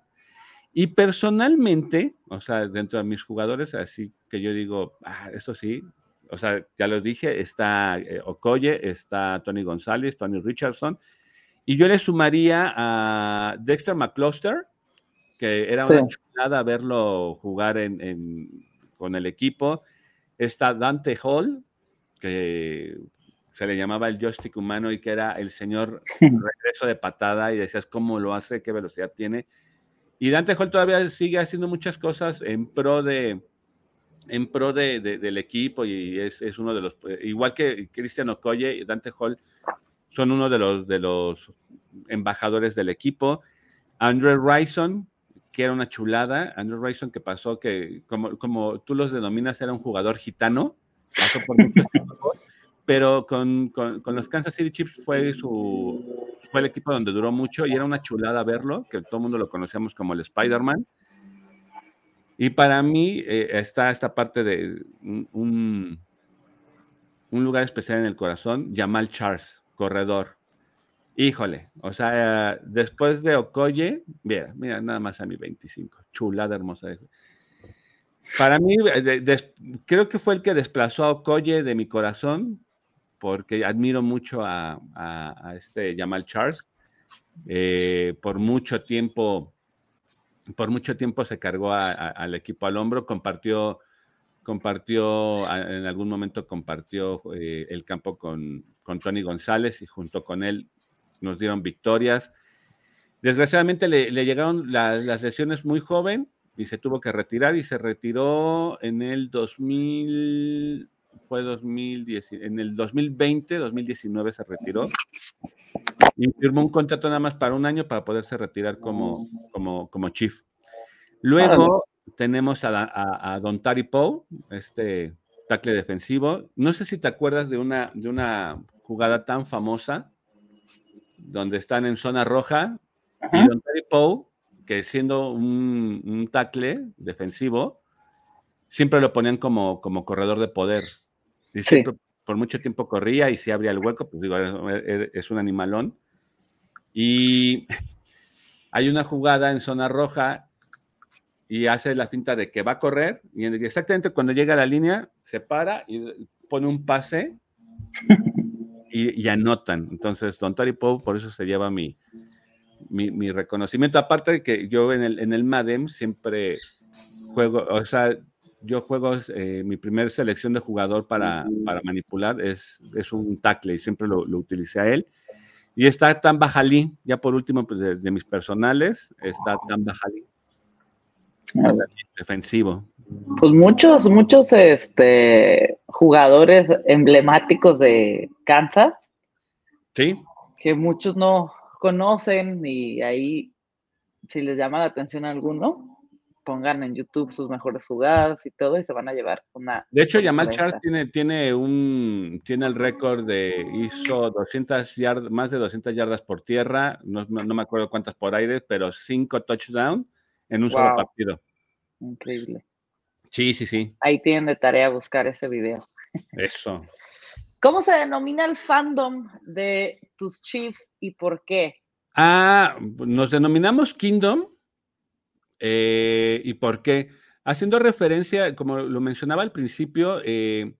Y personalmente, o sea, dentro de mis jugadores, así que yo digo, ah, esto sí, o sea, ya lo dije, está eh, Okoye, está Tony González, Tony Richardson, y yo le sumaría a Dexter McCluster, que era una chulada verlo jugar en, con el equipo. Está Dante Hall, que se le llamaba el joystick humano y que era el señor regreso de patada y decías cómo lo hace, qué velocidad tiene. Y Dante Hall todavía sigue haciendo muchas cosas en pro de, en pro de, del equipo y es, es, uno de los, igual que Cristian Okoye y Dante Hall, son uno de los, de los embajadores del equipo. Andrew Ryson, que era una chulada. Andrew Ryson que pasó que, como, como tú los denominas, era un jugador gitano. Pasó por pero con, con, con, los Kansas City Chiefs fue, su, fue el equipo donde duró mucho y era una chulada verlo, que todo el mundo lo conocíamos como el Spider-Man. Y para mí eh, está esta parte de un, un, lugar especial en el corazón, Jamal Charles, corredor. Híjole, o sea, después de Okoye, mira, mira, nada más a mi 25, chulada hermosa. Para mí, creo que fue el que desplazó a Okoye de mi corazón, porque admiro mucho a, este Jamal Charles. Eh, por mucho tiempo por mucho tiempo se cargó al equipo al hombro, compartió, compartió en algún momento compartió eh, el campo con, con, Tony González y junto con él nos dieron victorias. Desgraciadamente le, llegaron las lesiones muy joven y se tuvo que retirar y se retiró en el 2000, fue 2010, en el 2020, 2019 se retiró y firmó un contrato nada más para un año para poderse retirar como, como, como chief. Luego tenemos a, Don Tari Poe, este tackle defensivo. No sé si te acuerdas de una, de una jugada tan famosa donde están en zona roja y Don Tari Poe, que siendo un, un tackle defensivo, siempre lo ponían como, como corredor de poder. Y siempre por mucho tiempo corría y si abría el hueco, pues digo, es un animalón. Y hay una jugada en zona roja y hace la finta de que va a correr y exactamente cuando llega a la línea se para y pone un pase y, anotan. Entonces, Don Tari Poe por eso se lleva mi, mi, reconocimiento. Aparte de que yo en el, en el MADEM siempre juego, o sea, yo juego, eh, mi primer selección de jugador para, para manipular es, es, un tackle y siempre lo, lo, utilicé a él. Y está Tan Bajalí, ya por último, pues, de, mis personales, está Tan Bajalí, defensivo. Pues muchos, muchos este, jugadores emblemáticos de Kansas. Sí. Que muchos no conocen y ahí, si les llama la atención a alguno, pongan en YouTube sus mejores jugadas y todo y se van a llevar una... De hecho, Yamal Charles tiene, tiene, un, tiene el récord de, hizo 200 yardas, más de 200 yardas por tierra, no, no, me acuerdo cuántas por aire, pero cinco touchdowns en un solo partido. Increíble. Sí, sí, sí. Ahí tienen de tarea buscar ese video. Eso. ¿Cómo se denomina el fandom de tus Chiefs y por qué? Ah, nos denominamos Kingdom eh, ¿Y por qué? Haciendo referencia, como lo mencionaba al principio, eh,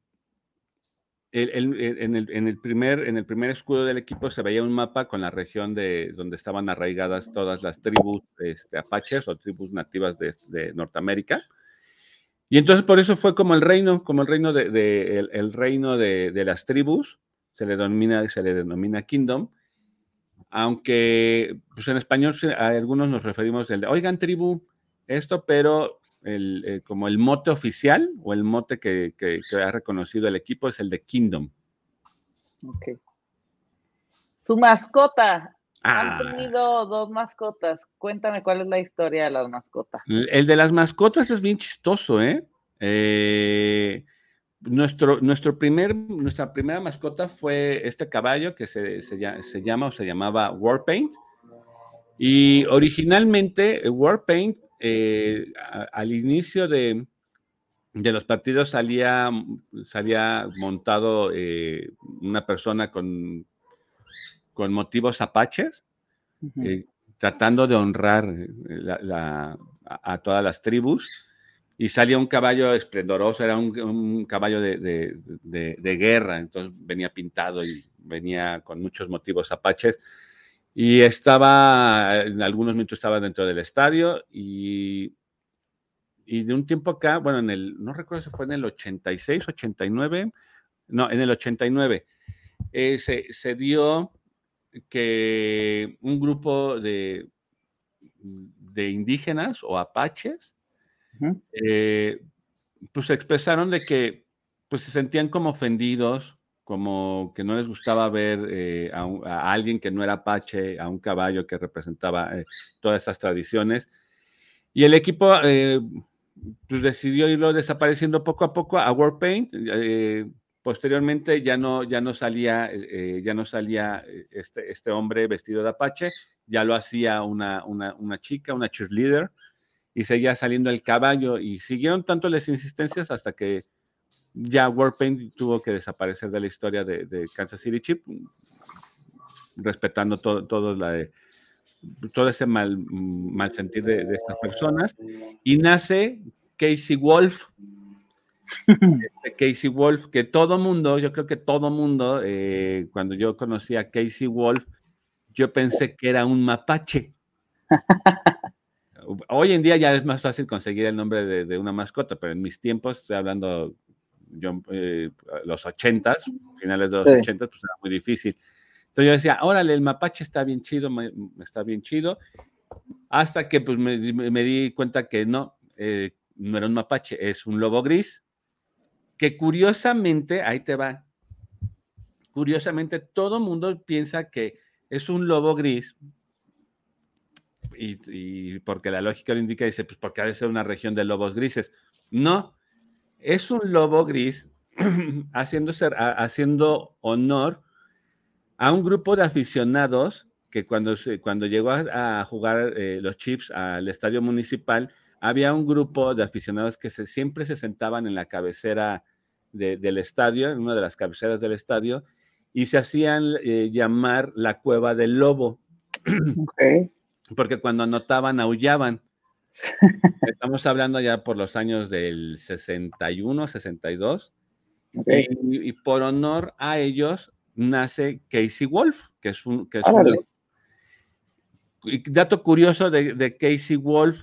en, el, primer, en el primer escudo del equipo se veía un mapa con la región de donde estaban arraigadas todas las tribus este, apaches o tribus nativas de, Norteamérica. Y entonces por eso fue como el reino, como el reino de, el, reino de, las tribus, se le denomina, se le denomina kingdom, aunque pues en español a algunos nos referimos al de, oigan tribu, esto, pero el, eh, como el mote oficial o el mote que, ha reconocido el equipo es el de Kingdom. Ok. Su mascota. Han ah. tenido dos mascotas. Cuéntame cuál es la historia de las mascotas. El de las mascotas es bien chistoso, ¿eh? eh nuestro, nuestro primer, nuestra primera mascota fue este caballo que se, se llama o se llamaba Warpaint. Y originalmente Warpaint eh, al inicio de, los partidos salía, salía montado eh, una persona con, con motivos apaches, eh, tratando de honrar a, todas las tribus. Y salía un caballo esplendoroso, era un, caballo de, de, guerra, entonces venía pintado y venía con muchos motivos apaches. Y estaba, en algunos minutos estaba dentro del estadio y, y de un tiempo acá, bueno, en el, no recuerdo si fue en el 86, 89, no, en el 89, eh, se, se, dio que un grupo de, de indígenas o apaches, eh, pues expresaron de que pues se sentían como ofendidos como que no les gustaba ver eh, a, alguien que no era Apache, a un caballo que representaba eh, todas estas tradiciones. Y el equipo eh, pues decidió irlo desapareciendo poco a poco a Warpaint. posteriormente ya no, ya no salía, ya no salía este, este, hombre vestido de Apache, ya lo hacía una, una, una chica, una cheerleader, y seguía saliendo el caballo. Y siguieron tanto las insistencias hasta que ya Warpaint tuvo que desaparecer de la historia de, Kansas City Chip, respetando todo, todo, la, todo ese mal, mal sentir de, estas personas. Y nace Casey Wolf. Este Casey Wolf, que todo mundo, yo creo que todo mundo, eh, cuando yo conocí a Casey Wolf, yo pensé que era un mapache. Hoy en día ya es más fácil conseguir el nombre de, de, una mascota, pero en mis tiempos, estoy hablando yo, eh, los ochentas, finales de los ochentas, pues era muy difícil. Entonces yo decía, órale, el mapache está bien chido, está bien chido, hasta que pues me, di cuenta que no, eh, no era un mapache, es un lobo gris, que curiosamente, ahí te va, curiosamente todo mundo piensa que es un lobo gris, y, y, porque la lógica lo indica, dice, pues porque ha de ser una región de lobos grises. No, es un lobo gris haciendo, haciendo honor a un grupo de aficionados que cuando, cuando llegó a, jugar eh, los Chips al estadio municipal, había un grupo de aficionados que siempre se sentaban en la cabecera del estadio, en una de las cabeceras del estadio, y se hacían eh, llamar la cueva del lobo. Porque cuando anotaban, aullaban. Estamos hablando ya por los años del 61, 62. Y, por honor a ellos nace Casey Wolf, que es un... Que es dato curioso de, Casey Wolf,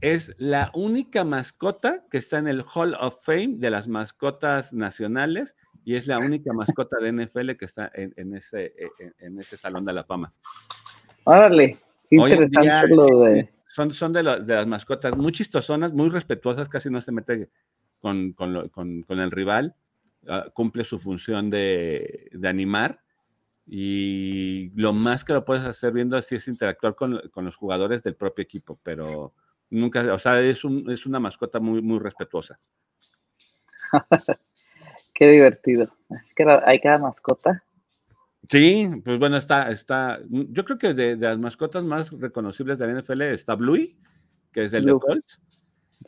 es la única mascota que está en el Hall of Fame de las mascotas nacionales y es la única mascota de NFL que está en, ese, en, ese Salón de la Fama. Órale, interesante lo de son, son de, las mascotas muy chistosonas, muy respetuosas, casi no se mete con, el rival, ah, cumple su función de, animar y lo más que lo puedes hacer viendo así es interactuar con, los jugadores del propio equipo, pero nunca, o sea, es, es una mascota muy, muy respetuosa. Qué divertido. hay cada mascota Sí, pues bueno, está, está, yo creo que de, las mascotas más reconocibles de la NFL está Bluey, que es el de Colts,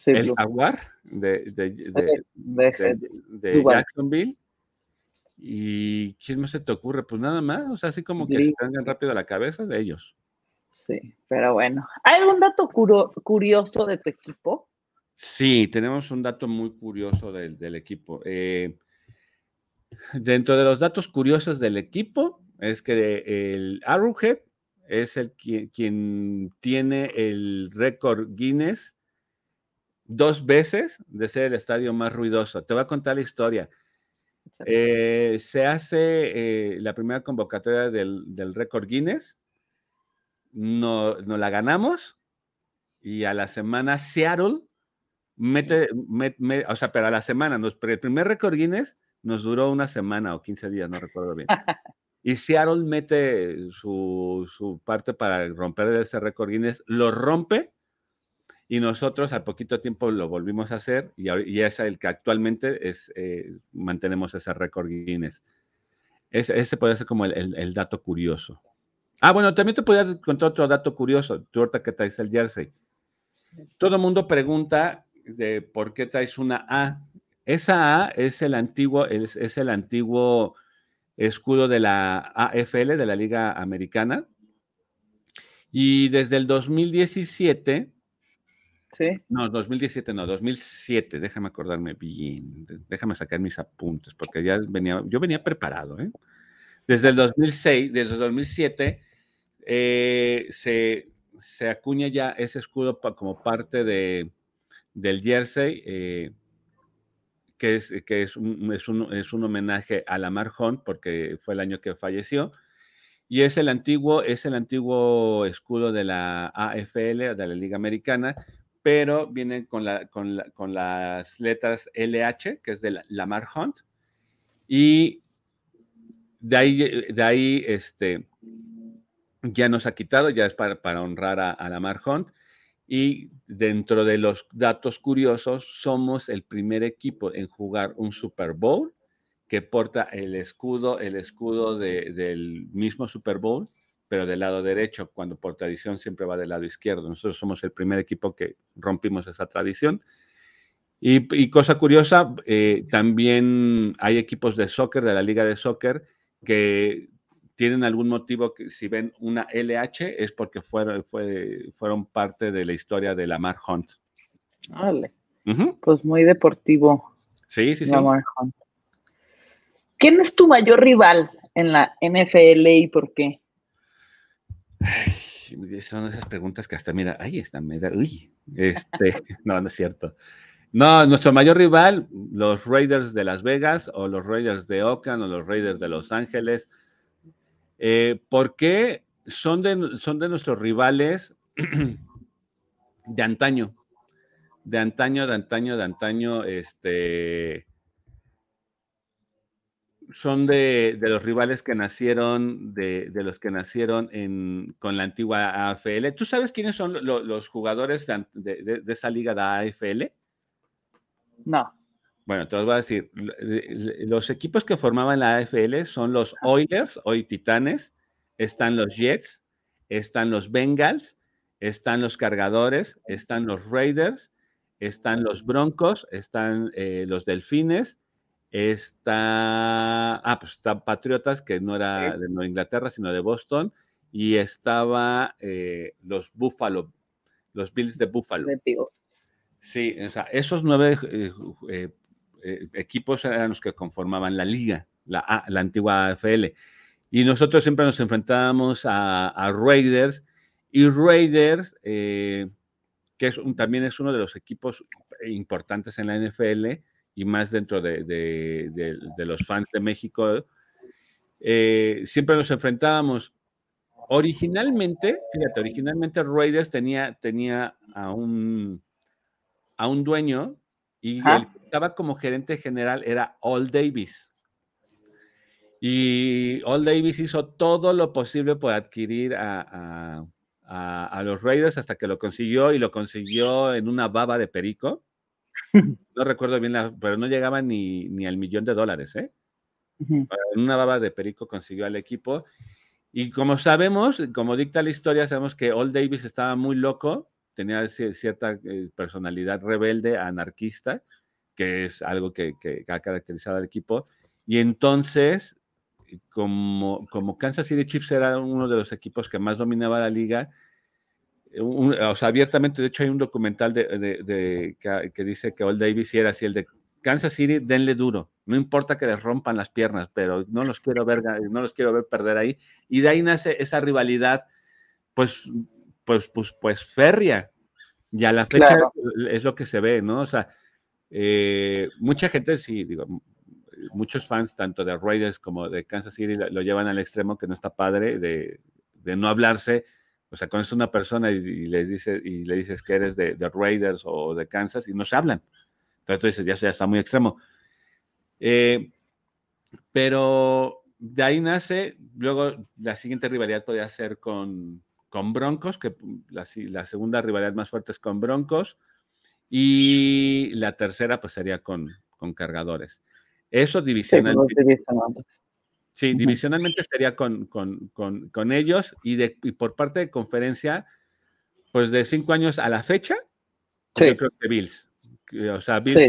el Jaguar de, de, Jacksonville. ¿Y quién más se te ocurre? Pues nada más, o sea, así como que se tengan rápido a la cabeza de ellos. Sí, pero bueno. ¿Hay algún dato curioso de tu equipo? Sí, tenemos un dato muy curioso del, del equipo. Eh, Dentro de los datos curiosos del equipo es que el Arrowhead es el quien, tiene el récord Guinness dos veces de ser el estadio más ruidoso. Te voy a contar la historia. Eh, se hace eh, la primera convocatoria del, récord Guinness, no, no, la ganamos y a la semana Seattle mete, o sea, pero a la semana, nos, el primer récord Guinness nos duró una semana o 15 días, no recuerdo bien. Y Seattle mete su, parte para romper ese récord Guinness, lo rompe y nosotros al poquito tiempo lo volvimos a hacer y, y es el que actualmente es, eh, mantenemos ese récord Guinness. Ese, puede ser como el, dato curioso. Ah, bueno, también te podría contar otro dato curioso, tú ahorita que traes el jersey. Todo el mundo pregunta de por qué traes una A. Esa A es el antiguo, es el antiguo escudo de la AFL, de la Liga Americana. Y desde el 2017, ¿Sí? no, 2017 no, 2007, déjame acordarme bien, déjame sacar mis apuntes, porque ya venía, yo venía preparado, ¿eh? Desde el 2006, desde el 2007, eh, se, se, acuña ya ese escudo como parte de, del jersey, eh, que es, que es, un, es, un, es un homenaje a Lamar Hunt, porque fue el año que falleció. Y es el antiguo, es el antiguo escudo de la AFL, de la Liga Americana, pero viene con, la, con, con las letras LH, que es de Lamar Hunt. Y de ahí, de ahí este, ya nos ha quitado, ya es para, para honrar a, a Lamar Hunt. Y dentro de los datos curiosos, somos el primer equipo en jugar un Super Bowl que porta el escudo, el escudo del mismo Super Bowl, pero del lado derecho, cuando por tradición siempre va del lado izquierdo. Nosotros somos el primer equipo que rompimos esa tradición. Y, cosa curiosa, eh, también hay equipos de soccer, de la liga de soccer, que tienen algún motivo que si ven una LH es porque fueron, fueron parte de la historia de Lamar Hunt. Vale. Pues muy deportivo. Sí, sí, sí. Hunt. ¿Quién es tu mayor rival en la NFL y por qué? son esas preguntas que hasta mira, ahí está, me da, uy, este, no, no es cierto. No, nuestro mayor rival, los Raiders de Las Vegas o los Raiders de Oakland o los Raiders de Los Ángeles eh, porque son de, son de nuestros rivales de antaño, de antaño, de antaño, de antaño, este, son de, los rivales que nacieron, de, los que nacieron con la antigua AFL. ¿Tú sabes quiénes son los jugadores de, esa liga de AFL? No. Bueno, los voy a decir. Los equipos que formaban la AFL son los Oilers, hoy Titanes, están los Jets, están los Bengals, están los Cargadores, están los Raiders, están los Broncos, están eh, los Delfines, está, ah, pues están Patriotas, que no era de Nueva Inglaterra, sino de Boston, y estaba eh, los Buffalo, los Bills de Buffalo. Sí, o sea, esos nueve eh, eh, equipos eran los que conformaban la liga, la, antigua AFL. Y nosotros siempre nos enfrentábamos a, Raiders y Raiders, eh, que también es uno de los equipos importantes en la NFL y más dentro de, los fans de México, eh, siempre nos enfrentábamos. Originalmente, fíjate, originalmente Raiders tenía, tenía a, un, a un dueño y el que estaba como gerente general era All Davis. Y All Davis hizo todo lo posible por adquirir a, los Raiders hasta que lo consiguió y lo consiguió en una baba de perico. No recuerdo bien, pero no llegaba ni, ni, al millón de dólares, ¿eh? En una baba de perico consiguió al equipo. Y como sabemos, como dicta la historia, sabemos que All Davis estaba muy loco tenía cierta eh, personalidad rebelde, anarquista, que es algo que, ha caracterizado al equipo. Y entonces, como, Kansas City Chiefs era uno de los equipos que más dominaba la liga, o sea, abiertamente, de hecho hay un documental de, que, dice que Old Davis era así el de Kansas City, denle duro. No importa que les rompan las piernas, pero no los quiero ver, no los quiero ver perder ahí. Y de ahí nace esa rivalidad, pues, pues, pues, pues férrea. Y a la fecha es lo que se ve, ¿no? O sea, eh, mucha gente, sí, digo, muchos fans, tanto de Raiders como de Kansas City, lo, llevan al extremo que no está padre de, de no hablarse. O sea, conoces una persona y, le dices, y le dices que eres de, de, Raiders o de Kansas y no se hablan. Entonces tú dices, ya, ya está muy extremo. Eh, pero de ahí nace, luego la siguiente rivalidad podría ser con, con Broncos, que la, la, segunda rivalidad más fuerte es con Broncos, y la tercera pues sería con, con Cargadores. Eso divisionalmente. Sí, divisionalmente estaría con, con, con, con ellos y, de, y, por parte de conferencia, pues de cinco años a la fecha, sí. yo creo que Bills. O sea, Bills sí,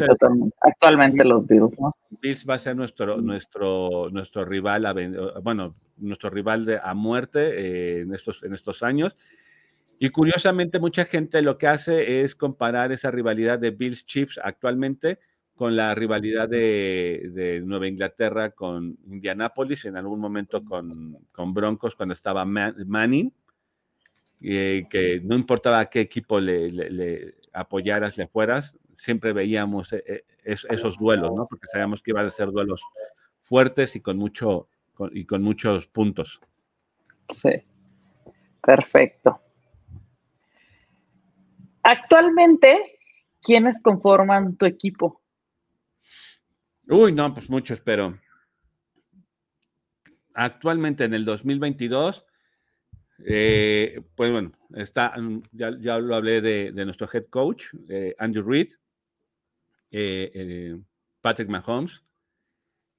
Actualmente los Bills, ¿no? Bills va a ser nuestro, nuestro, nuestro rival, a, bueno, nuestro rival de, a muerte eh, en, estos, en estos años. Y curiosamente, mucha gente lo que hace es comparar esa rivalidad de Bills Chiefs actualmente con la rivalidad de, de, Nueva Inglaterra con Indianápolis, en algún momento con, con Broncos cuando estaba Man, Manning, eh, que no importaba qué equipo le, le, le, apoyaras, le fueras, siempre veíamos eh, es, esos duelos, ¿no? Porque sabíamos que iban a ser duelos fuertes y con, mucho, con, y con muchos puntos. Sí, perfecto. Actualmente, ¿quiénes conforman tu equipo? Uy, no, pues muchos, pero actualmente en el 2022, eh, pues bueno, está, ya, ya lo hablé de, nuestro head coach, eh, Andrew Reid, eh, Patrick Mahomes,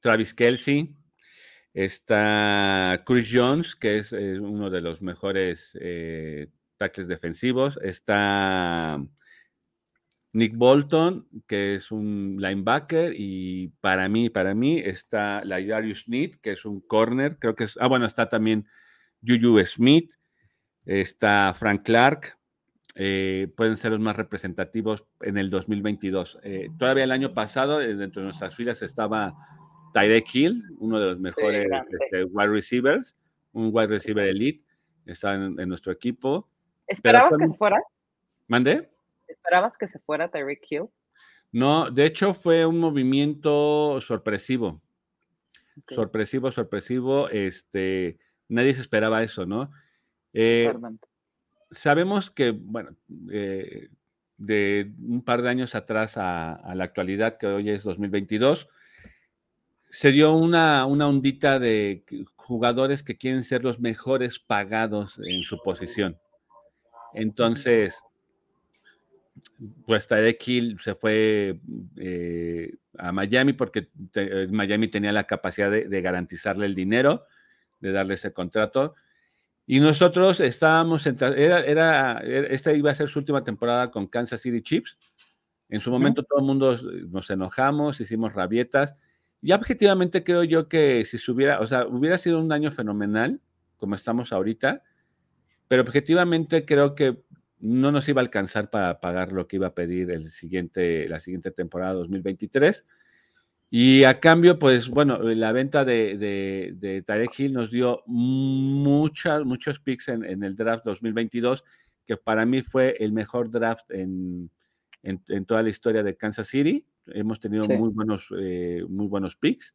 Travis Kelsey, está Chris Jones, que es uno de los mejores tackles defensivos, está Nick Bolton, que es un linebacker, y para mí, para mí está la Darius Smith, que es un corner, creo que es, ah, bueno, está también Juju Smith, está Frank Clark, eh, pueden ser los más representativos en el 2022. Eh, todavía el año pasado, eh, dentro de nuestras filas estaba Tyreek Hill, uno de los mejores sí, este, wide receivers, un wide receiver elite, está en, en nuestro equipo. ¿Esperabas Pero, que se fuera? ¿Mandé? ¿Esperabas que se fuera Tyreek Hill? No, de hecho fue un movimiento sorpresivo. Okay. Sorpresivo, sorpresivo. Este, nadie se esperaba eso, ¿no? Eh, sabemos que, bueno, eh, de un par de años atrás a, a, la actualidad, que hoy es 2022, se dio una, una ondita de jugadores que quieren ser los mejores pagados en su posición. Entonces, pues Tarek Hill se fue eh, a Miami porque te, Miami tenía la capacidad de, de, garantizarle el dinero, de darle ese contrato. Y nosotros estábamos, en, era, era, esta iba a ser su última temporada con Kansas City Chiefs. En su momento todo el mundo nos enojamos, hicimos rabietas. Y objetivamente creo yo que si se hubiera, o sea, hubiera sido un año fenomenal, como estamos ahorita, pero objetivamente creo que no nos iba a alcanzar para pagar lo que iba a pedir el siguiente, la siguiente temporada 2023. Y a cambio, pues bueno, la venta de, de, de Tarek Hill nos dio muchas, muchos picks en, en, el draft 2022, que para mí fue el mejor draft en, en, en toda la historia de Kansas City. Hemos tenido sí. muy, buenos, eh, muy buenos picks.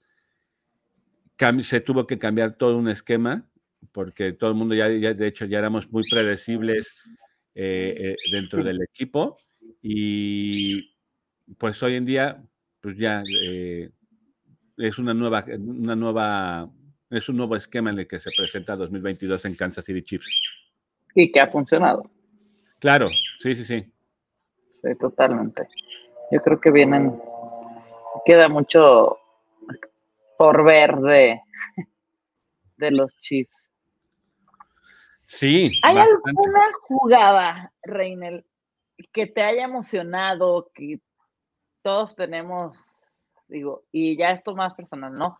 Cam se tuvo que cambiar todo un esquema, porque todo el mundo ya, ya de hecho, ya éramos muy predecibles eh, eh, dentro del equipo. Y pues hoy en día pues ya eh, es una nueva, una nueva, es un nuevo esquema en el que se presenta 2022 en Kansas City Chiefs. Y que ha funcionado. Claro, sí, sí, sí. Sí, totalmente. Yo creo que vienen, queda mucho por ver de, de los Chiefs. Sí. ¿Hay bastante. alguna jugada, Reinel, que te haya emocionado, que todos tenemos, digo, y ya esto más personal, ¿no?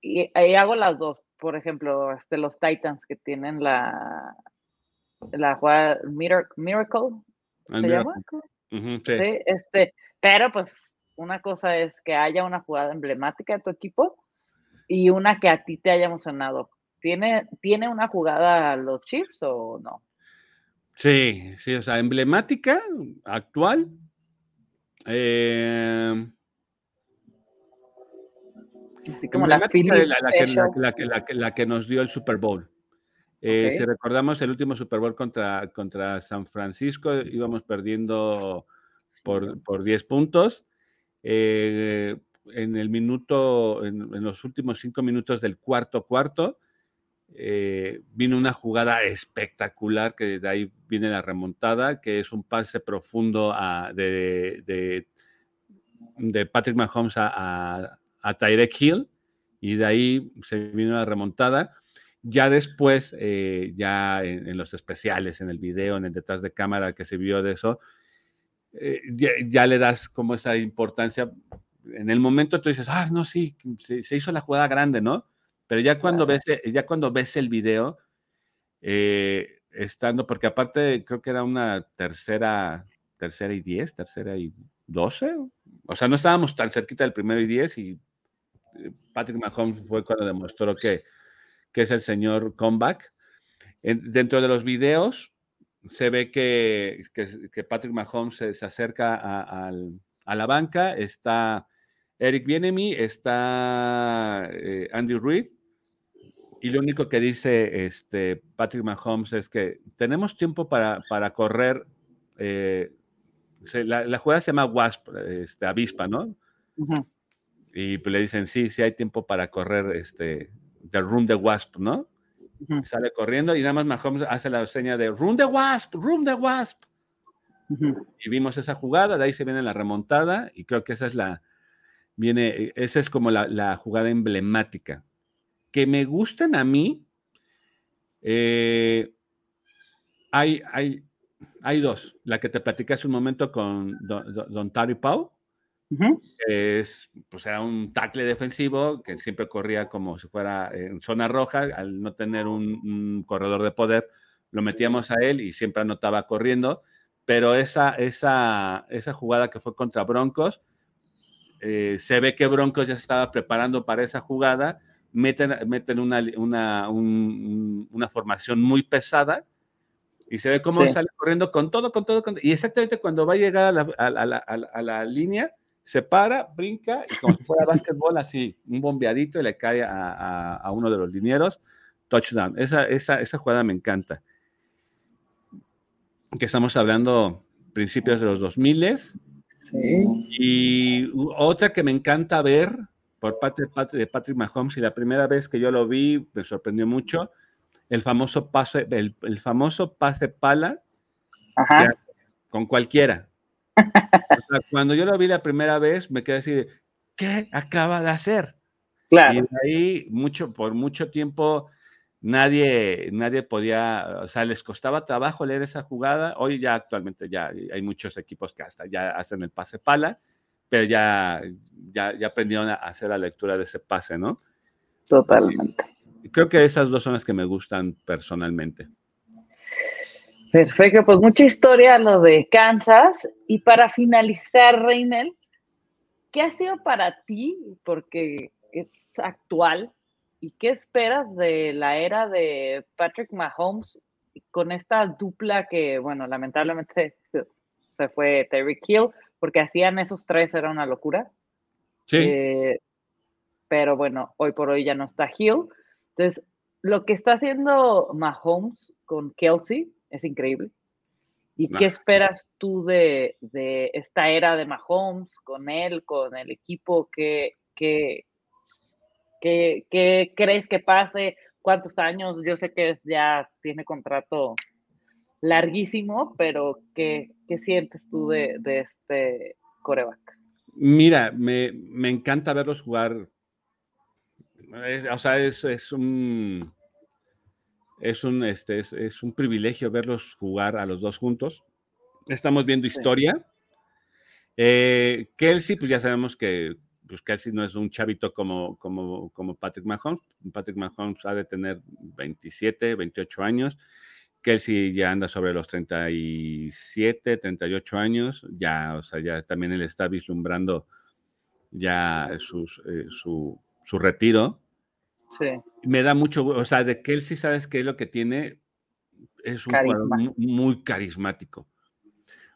Y ahí hago las dos. Por ejemplo, este, los Titans que tienen la, la jugada Miracle, ¿se llama? Uh -huh, sí. sí. este, pero pues una cosa es que haya una jugada emblemática de tu equipo y una que a ti te haya emocionado. ¿Tiene, ¿tiene una jugada los Chiefs o no? Sí, sí, o sea, emblemática, actual. Eh, Así como la, la, que, nos dio el Super Bowl. Eh, si recordamos el último Super Bowl contra, contra San Francisco, íbamos perdiendo por, por 10 puntos. Eh, en el minuto, en, los últimos cinco minutos del cuarto cuarto, eh, vino una jugada espectacular, que de ahí viene la remontada, que es un pase profundo de, de, Patrick Mahomes a, a, Tyrek Hill, y de ahí se vino la remontada. Ya después, eh, ya en, los especiales, en el video, en el detrás de cámara que se vio de eso, eh, ya, le das como esa importancia. En el momento tú dices, ah, no, sí, se, hizo la jugada grande, ¿no? Pero ya cuando, ves, ya cuando ves el video, eh, estando, porque aparte creo que era una tercera, tercera y diez, tercera y doce, o sea, no estábamos tan cerquita del primero y diez y Patrick Mahomes fue cuando demostró que, que es el señor comeback. dentro de los videos se ve que, que, Patrick Mahomes se, acerca a, la banca, está Eric Bienemy, está eh, Andy Reid, y lo único que dice este, Patrick Mahomes es que tenemos tiempo para, para correr. Eh, la, jugada se llama Wasp, este, avispa, ¿no? Y pues le dicen, sí, sí hay tiempo para correr este, The Room de Wasp, ¿no? Sale corriendo y nada más Mahomes hace la seña de Room the Wasp, Room the Wasp. Y vimos esa jugada, de ahí se viene la remontada y creo que esa es la, viene, esa es como la, jugada emblemática. Que me gustan a mí, eh, hay, hay, hay dos. La que te platicé hace un momento con Don, Don Tari Pau, es, pues era un tackle defensivo que siempre corría como si fuera en zona roja, al no tener un, corredor de poder, lo metíamos a él y siempre anotaba corriendo, pero esa, esa, esa jugada que fue contra Broncos, eh, se ve que Broncos ya estaba preparando para esa jugada, meten, meten una, una, una formación muy pesada, y se ve cómo sale corriendo con todo, con todo, y exactamente cuando va a llegar a la, a la, a la línea, se para, brinca y como si fuera básquetbol, así, un bombeadito y le cae a, uno de los linieros, touchdown. Esa, esa, esa jugada me encanta. Que estamos hablando principios de los 2000 sí. Y otra que me encanta ver por parte de Patrick Mahomes, y la primera vez que yo lo vi me sorprendió mucho, el famoso pase, el, famoso pase pala con cualquiera cuando yo lo vi la primera vez, me quedé así ¿qué acaba de hacer? Claro. Y ahí, mucho, por mucho tiempo, nadie, nadie podía, o sea, les costaba trabajo leer esa jugada. Hoy ya actualmente ya hay muchos equipos que hasta ya hacen el pase pala, pero ya, ya, ya aprendieron a hacer la lectura de ese pase, ¿no? Totalmente. creo que esas dos son las que me gustan personalmente. Perfecto, pues mucha historia lo de Kansas. Y para finalizar, Reinel, ¿qué ha sido para ti? Porque es actual. ¿Y qué esperas de la era de Patrick Mahomes con esta dupla que, bueno, lamentablemente se fue Terry Hill, porque hacían esos tres, era una locura. Sí. Eh, pero bueno, hoy por hoy ya no está Hill. Entonces, lo que está haciendo Mahomes con Kelsey es increíble. ¿Y qué esperas tú de, esta era de Mahomes, con él, con el equipo? ¿Qué, qué, crees que pase? ¿Cuántos años? Yo sé que ya tiene contrato larguísimo, pero ¿qué, sientes tú de, este coreback? Mira, me, encanta verlos jugar. o sea, es, es un es un, este, es, un privilegio verlos jugar a los dos juntos. Estamos viendo historia. Eh, Kelsey, pues ya sabemos que pues Kelsey no es un chavito como, como, como Patrick Mahomes. Patrick Mahomes ha de tener 27, 28 años. Kelsey ya anda sobre los 37, 38 años. Ya, o sea, ya también él está vislumbrando ya su, su, retiro. Sí. Me da mucho, o sea, de Kelsey, ¿sabes qué es lo que tiene? Es un jugador muy, carismático.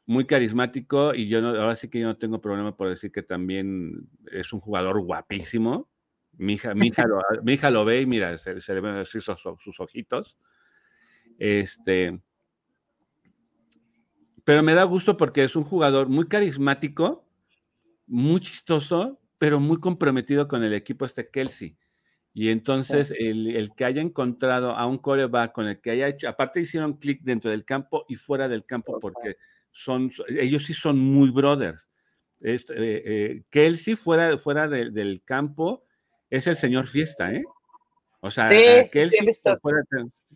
Muy carismático y yo no, ahora sí que yo no tengo problema por decir que también es un jugador guapísimo. Mi hija, mi hija, lo, mi hija lo ve y mira, se, le ven sus, sus ojitos. Este, pero me da gusto porque es un jugador muy carismático, muy chistoso, pero muy comprometido con el equipo este Kelsey. Y entonces el, que haya encontrado a un coreback con el que haya hecho, aparte hicieron clic dentro del campo y fuera del campo, porque son, ellos sí son muy brothers. Este, eh, eh, Kelsey fuera, fuera del campo es el señor fiesta, ¿eh? O sea, sí, Kelsey sí,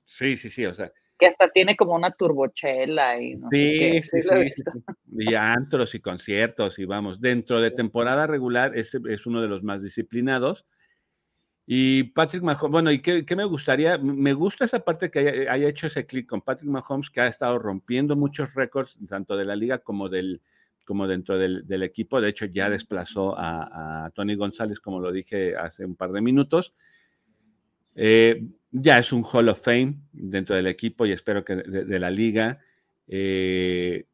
sí, sí, o sea, que hasta tiene como una turbochela y no sí, sí, sí, y antros y conciertos y vamos, dentro de temporada regular es, es uno de los más disciplinados. Y Patrick Mahomes, bueno, ¿y qué, me gustaría? Me gusta esa parte que haya, hecho ese clic con Patrick Mahomes, que ha estado rompiendo muchos récords, tanto de la liga como, del, como dentro del, equipo. De hecho, ya desplazó a, Tony González, como lo dije hace un par de minutos. Eh, ya es un Hall of Fame dentro del equipo y espero que de, la liga. Eh,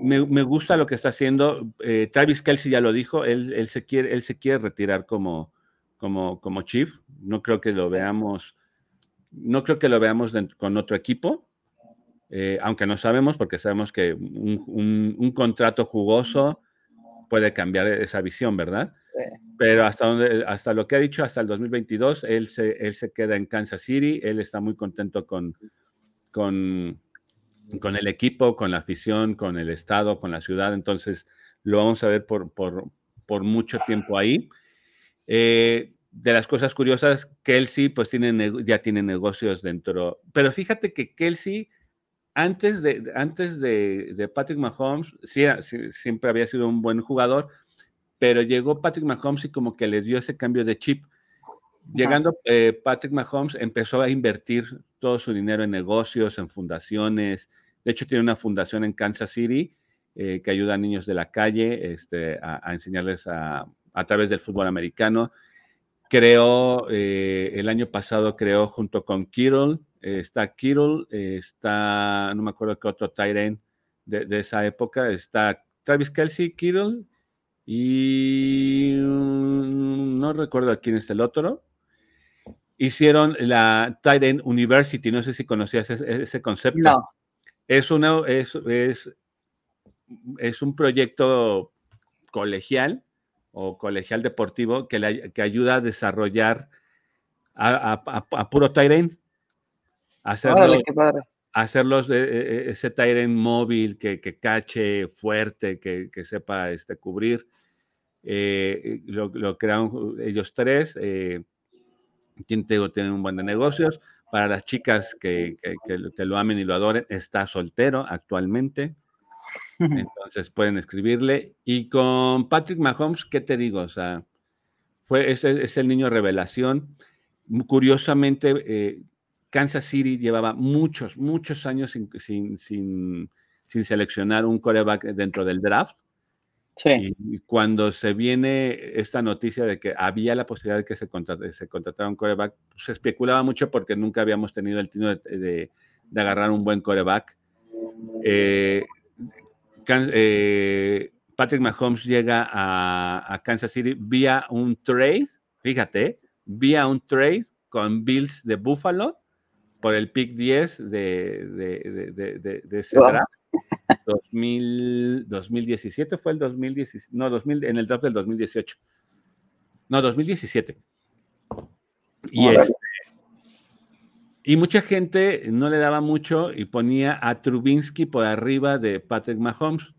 me, gusta lo que está haciendo. Eh, Travis Kelsey ya lo dijo, él, se, quiere, él se quiere retirar como, como, como chief. No creo que lo veamos, no creo que lo veamos con otro equipo. Aunque no sabemos, porque sabemos que un contrato jugoso puede cambiar esa visión, ¿verdad? Pero hasta, donde, hasta lo que ha dicho, hasta el 2022, él se, él se queda en Kansas City, él está muy contento con, con, con el equipo, con la afición, con el estado, con la ciudad, entonces lo vamos a ver por, por, por mucho tiempo ahí. Eh, de las cosas curiosas, Kelsey pues tiene, ya tiene negocios dentro, pero fíjate que Kelsey antes de, antes de, Patrick Mahomes, sí, siempre había sido un buen jugador, pero llegó Patrick Mahomes y como que le dio ese cambio de chip. Llegando eh, Patrick Mahomes empezó a invertir todo su dinero en negocios, en fundaciones. De hecho, tiene una fundación en Kansas City eh, que ayuda a niños de la calle este, a, enseñarles a, a, través del fútbol americano. Creó, eh, el año pasado creó junto con Kittle, está Kittle, está, no me acuerdo qué otro Tyrant de, de, esa época, está Travis Kelsey, Kittle y mm, no recuerdo quién es el otro. Hicieron la Tyrant University, no sé si conocías ese, concepto. No. Es, una, es, es, es un proyecto colegial o colegial deportivo que, que ayuda a desarrollar a, a, puro Tyrant hacerlos de e, e, ese Tyrant móvil que, cache fuerte, que, sepa este, cubrir. Eh, lo, lo, crearon ellos tres. Eh, tienen un buen de negocios. Para las chicas que, que, lo amen y lo adoren, está soltero actualmente. Entonces pueden escribirle. Y con Patrick Mahomes, ¿qué te digo? O sea, fue, es, es el niño revelación. Curiosamente, eh, Kansas City llevaba muchos, muchos años sin, sin, seleccionar un coreback dentro del draft. Sí. Y, cuando se viene esta noticia de que había la posibilidad de que se, se contratara un coreback, se especulaba mucho porque nunca habíamos tenido el tino de, agarrar un buen coreback. Eh, eh, Patrick Mahomes llega a, a, Kansas City vía un trade, fíjate, vía un trade con Bills de Buffalo por el pick 10 de, de, de, ese draft. 2017 fue el 2017, no, 2000, en el draft del 2018. No, 2017. Y, este, y mucha gente no le daba mucho y ponía a Trubinsky por arriba de Patrick Mahomes.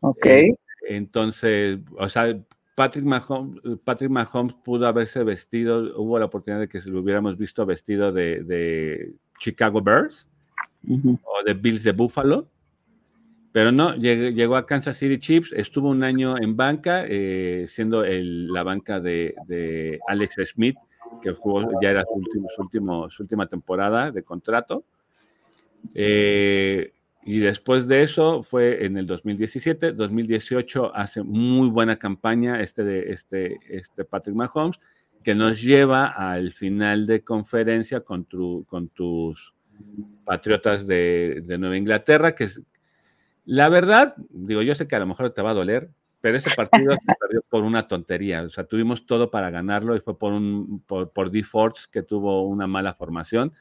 Ok. Eh, entonces, o sea, Patrick Mahomes, Patrick Mahomes pudo haberse vestido, hubo la oportunidad de que lo hubiéramos visto vestido de, Chicago Bears o de Bills de Buffalo, pero no, llegó, a Kansas City Chiefs, estuvo un año en banca, eh, siendo la banca de, Alex Smith, que jugó, ya era su, último, su, última temporada de contrato. Eh, Y después de eso fue en el 2017, 2018 hace muy buena campaña este de este, este Patrick Mahomes, que nos lleva al final de conferencia con, tu, con tus Patriotas de, de, Nueva Inglaterra, que es, la verdad, digo, yo sé que a lo mejor te va a doler, pero ese partido se perdió por una tontería. O sea, tuvimos todo para ganarlo y fue por un por, por D Force que tuvo una mala formación.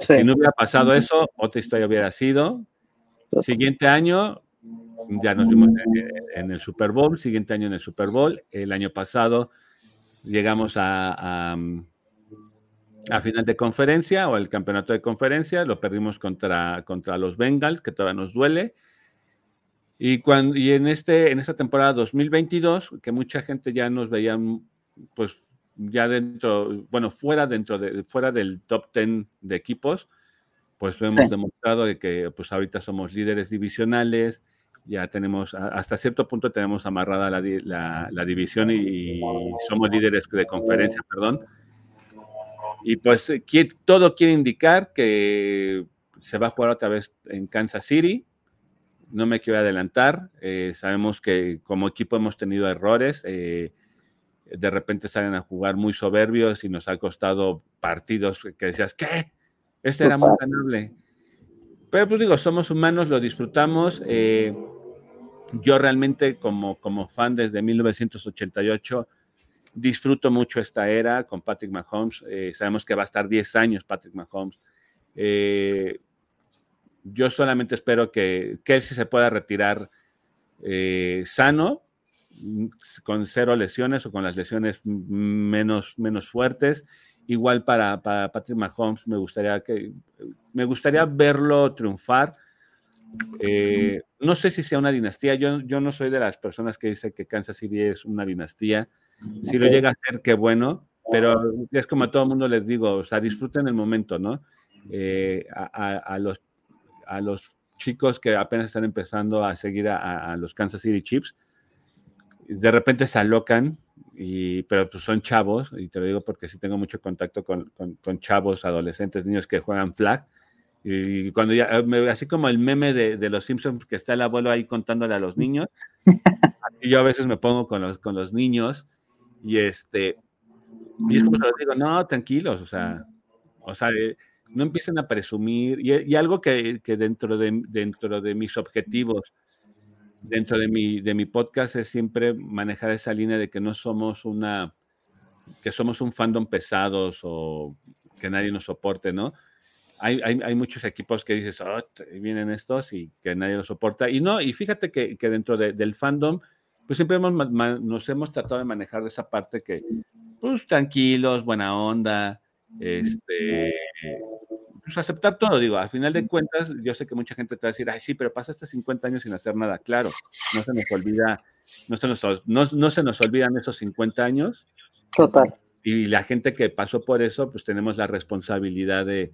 Si no hubiera pasado eso, otra historia hubiera sido. Siguiente año, ya nos vimos en, el Super Bowl, siguiente año en el Super Bowl. El año pasado llegamos a, a, final de conferencia o el campeonato de conferencia, lo perdimos contra, contra los Bengals, que todavía nos duele. Y, cuando, y en, este, en esta temporada 2022, que mucha gente ya nos veía, pues ya dentro, bueno, fuera, dentro de, fuera del top 10 de equipos, pues lo hemos demostrado de que pues ahorita somos líderes divisionales, ya tenemos, hasta cierto punto tenemos amarrada la, la, división y, somos líderes de conferencia, perdón. Y pues todo quiere indicar que se va a jugar otra vez en Kansas City. No me quiero adelantar. Eh, sabemos que como equipo hemos tenido errores. Eh, de repente salen a jugar muy soberbios y nos ha costado partidos que decías, ¿qué? Este era muy ganable. Pero pues digo, somos humanos, lo disfrutamos. Eh, yo realmente como, como fan desde 1988 disfruto mucho esta era con Patrick Mahomes. Eh, sabemos que va a estar 10 años Patrick Mahomes. Eh, yo solamente espero que Kelsey se pueda retirar sano con cero lesiones o con las lesiones menos, menos fuertes. Igual para, Patrick Mahomes me gustaría, que, me gustaría verlo triunfar. Eh, no sé si sea una dinastía, yo, yo no soy de las personas que dice que Kansas City es una dinastía. Si lo llega a ser, qué bueno, pero es como a todo el mundo les digo, o sea, disfruten el momento, ¿no? Eh, a, los, a los chicos que apenas están empezando a seguir a, a los Kansas City Chiefs, de repente se alocan, y, pero pues son chavos, y te lo digo porque sí tengo mucho contacto con, con, chavos, adolescentes, niños que juegan flag. Y cuando ya, así como el meme de, de, los Simpsons, que está el abuelo ahí contándole a los niños, yo a veces me pongo con los, con los niños, y este, y es como les digo, no, tranquilos, o sea, o sea, eh, no empiecen a presumir, y, y algo que, que, dentro, de, dentro de mis objetivos dentro de mi, de mi podcast es siempre manejar esa línea de que no somos una, que somos un fandom pesados o que nadie nos soporte, ¿no? Hay, hay, hay muchos equipos que dices, oh, vienen estos y que nadie los soporta. Y no, y fíjate que, que dentro del fandom, pues siempre hemos, nos hemos tratado de manejar de esa parte que, pues tranquilos, buena onda, este, pues, aceptar todo, digo, al final de cuentas, yo sé que mucha gente te va a decir, ay, sí, pero pasaste 50 años sin hacer nada. Claro, no se nos olvida, no se nos, no, no se nos olvidan esos 50 años. Total. Y la gente que pasó por eso, pues tenemos la responsabilidad de,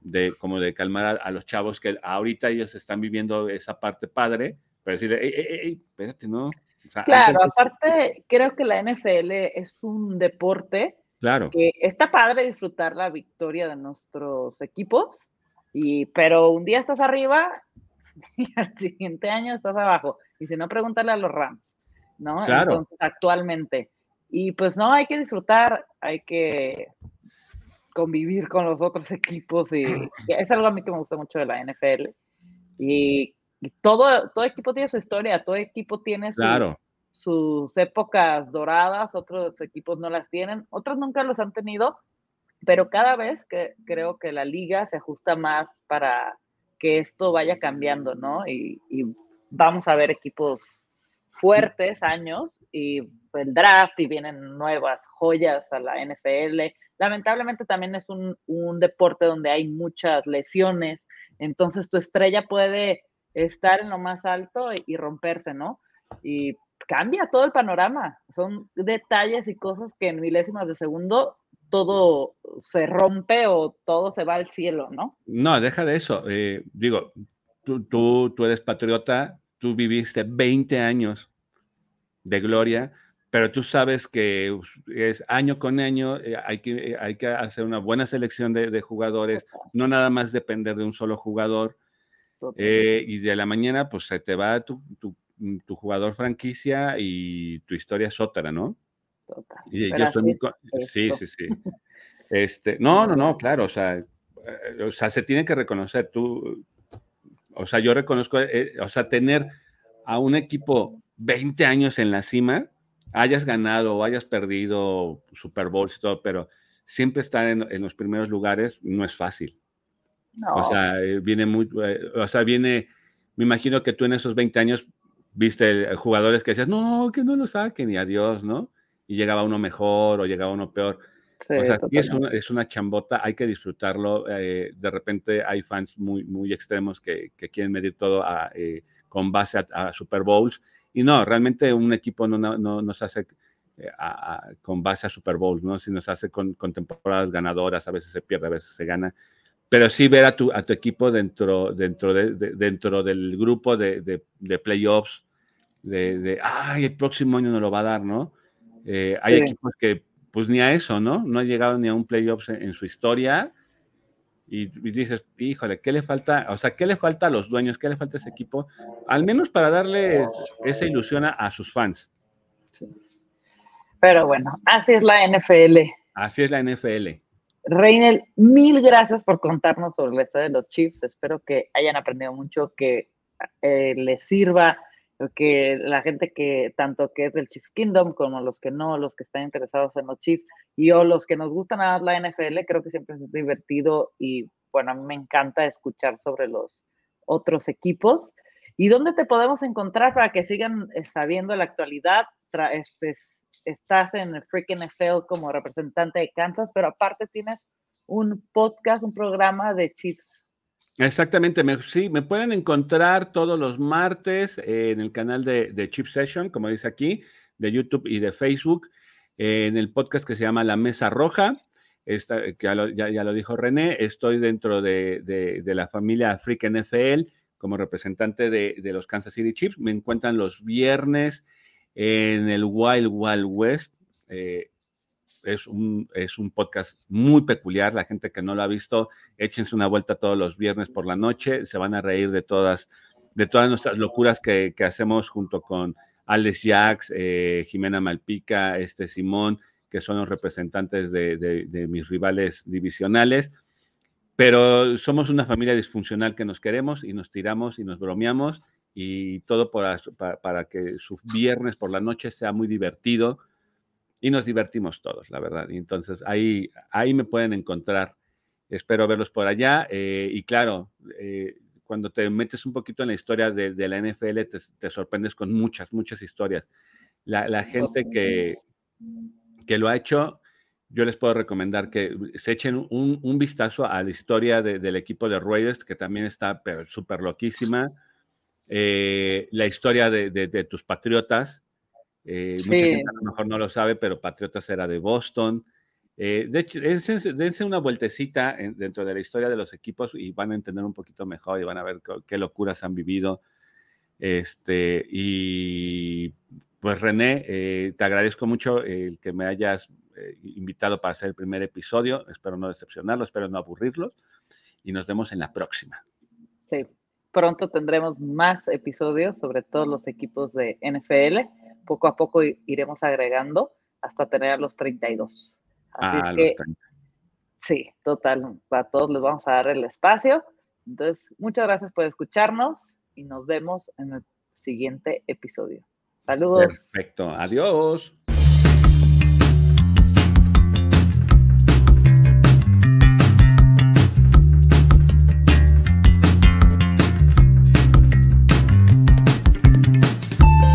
de como de calmar a, los chavos que ahorita ellos están viviendo esa parte padre, pero decir, ey, ey, ey, espérate, ¿no? claro, aparte, creo que la NFL es un deporte Claro. Que está padre disfrutar la victoria de nuestros equipos, y, pero un día estás arriba y al siguiente año estás abajo. Y si no, pregúntale a los Rams, ¿no? Claro. Entonces, actualmente. Y pues no, hay que disfrutar, hay que convivir con los otros equipos y, es algo a mí que me gusta mucho de la NFL. Y, todo, todo equipo tiene su historia, todo equipo tiene su, claro sus épocas doradas, otros equipos no las tienen, otros nunca los han tenido, pero cada vez que creo que la liga se ajusta más para que esto vaya cambiando, ¿no? Y, vamos a ver equipos fuertes años y el draft y vienen nuevas joyas a la NFL. Lamentablemente también es un, deporte donde hay muchas lesiones, entonces tu estrella puede estar en lo más alto y, y romperse, ¿no? Y cambia todo el panorama. Son detalles y cosas que en milésimas de segundo todo se rompe o todo se va al cielo, ¿no? No, deja de eso. Eh, digo, tú, tú, tú eres patriota, tú viviste 20 años de gloria, pero tú sabes que es año con año, eh, hay, que, eh, hay que hacer una buena selección de, de, jugadores, no nada más depender de un solo jugador. Eh, y de la mañana, pues se te va tu, tu, tu jugador franquicia y tu historia es otra, ¿no? Total. Y yo estoy muy sí, sí, sí. Este, no, no, no, claro, o sea, eh, o sea, se tiene que reconocer tú, o sea, yo reconozco, eh, o sea, tener a un equipo 20 años en la cima, hayas ganado o hayas perdido Super Bowls y todo, pero siempre estar en, en los primeros lugares no es fácil. No. O sea, eh, viene muy, o sea, viene, me imagino que tú en esos 20 años viste jugadores que decías, no, que no lo saquen y adiós, ¿no? Y llegaba uno mejor o llegaba uno peor. Sí, o sea, sí es, una, es una, chambota, hay que disfrutarlo. Eh, de repente hay fans muy, muy extremos que, que quieren medir todo a, eh, con base a, a, Super Bowls. Y no, realmente un equipo no, no, no se hace eh, a, con base a Super Bowls, ¿no? Si nos hace con, con, temporadas ganadoras, a veces se pierde, a veces se gana. Pero sí ver a tu, a tu equipo dentro, dentro, de, de dentro del grupo de, de playoffs, de, de, ay, el próximo año no lo va a dar, ¿no? Eh, hay sí. equipos que pues ni a eso, ¿no? No han llegado ni a un playoffs en, en su historia. Y, y, dices, híjole, ¿qué le falta? O sea, ¿qué le falta a los dueños? ¿Qué le falta a ese equipo? Al menos para darle esa ilusión a, a sus fans. Sí. Pero bueno, así es la NFL. Así es la NFL. Reinel, mil gracias por contarnos sobre la historia de los Chiefs. Espero que hayan aprendido mucho, que eh, les sirva que la gente que tanto que es del Chief Kingdom como los que no, los que están interesados en los Chiefs y o los que nos gustan a la NFL, creo que siempre es divertido y bueno, a mí me encanta escuchar sobre los otros equipos. ¿Y dónde te podemos encontrar para que sigan eh, sabiendo la actualidad? Este, estás en el Freaking NFL como representante de Kansas, pero aparte tienes un podcast, un programa de Chiefs Exactamente, me, sí, me pueden encontrar todos los martes en el canal de, Chip Session, como dice aquí, de YouTube y de Facebook, en el podcast que se llama La Mesa Roja, esta, ya lo, ya, lo, dijo René, estoy dentro de, la familia Freak NFL como representante de, los Kansas City Chiefs, me encuentran los viernes en el Wild Wild West, eh, es un, es un podcast muy peculiar. La gente que no lo ha visto, échense una vuelta todos los viernes por la noche. Se van a reír de todas, de todas nuestras locuras que, que hacemos junto con Alex Jacks, eh, Jimena Malpica, este Simón, que son los representantes de, de, mis rivales divisionales. Pero somos una familia disfuncional que nos queremos y nos tiramos y nos bromeamos y todo para, para que su viernes por la noche sea muy divertido y nos divertimos todos, la verdad. Y entonces ahí, ahí me pueden encontrar. Espero verlos por allá. Eh, y claro, eh, cuando te metes un poquito en la historia de, de la NFL, te, te, sorprendes con muchas, muchas historias. La, la gente que, que, lo ha hecho, yo les puedo recomendar que se echen un, un vistazo a la historia de, del equipo de Raiders, que también está súper loquísima. Eh, la historia de, de tus patriotas, eh, sí. Mucha gente a lo mejor no lo sabe, pero Patriotas era de Boston. Eh, de hecho, dense, dense, una vueltecita en, dentro de la historia de los equipos y van a entender un poquito mejor y van a ver qué, qué locuras han vivido. Este, y pues René, eh, te agradezco mucho el que me hayas eh, invitado para hacer el primer episodio. Espero no decepcionarlos, espero no aburrirlos. Y nos vemos en la próxima. Sí, pronto tendremos más episodios sobre todos los equipos de NFL poco a poco iremos agregando hasta tener a los 32. Así ah, es que, sí, total, para todos les vamos a dar el espacio. Entonces, muchas gracias por escucharnos y nos vemos en el siguiente episodio. Saludos. Perfecto, adiós.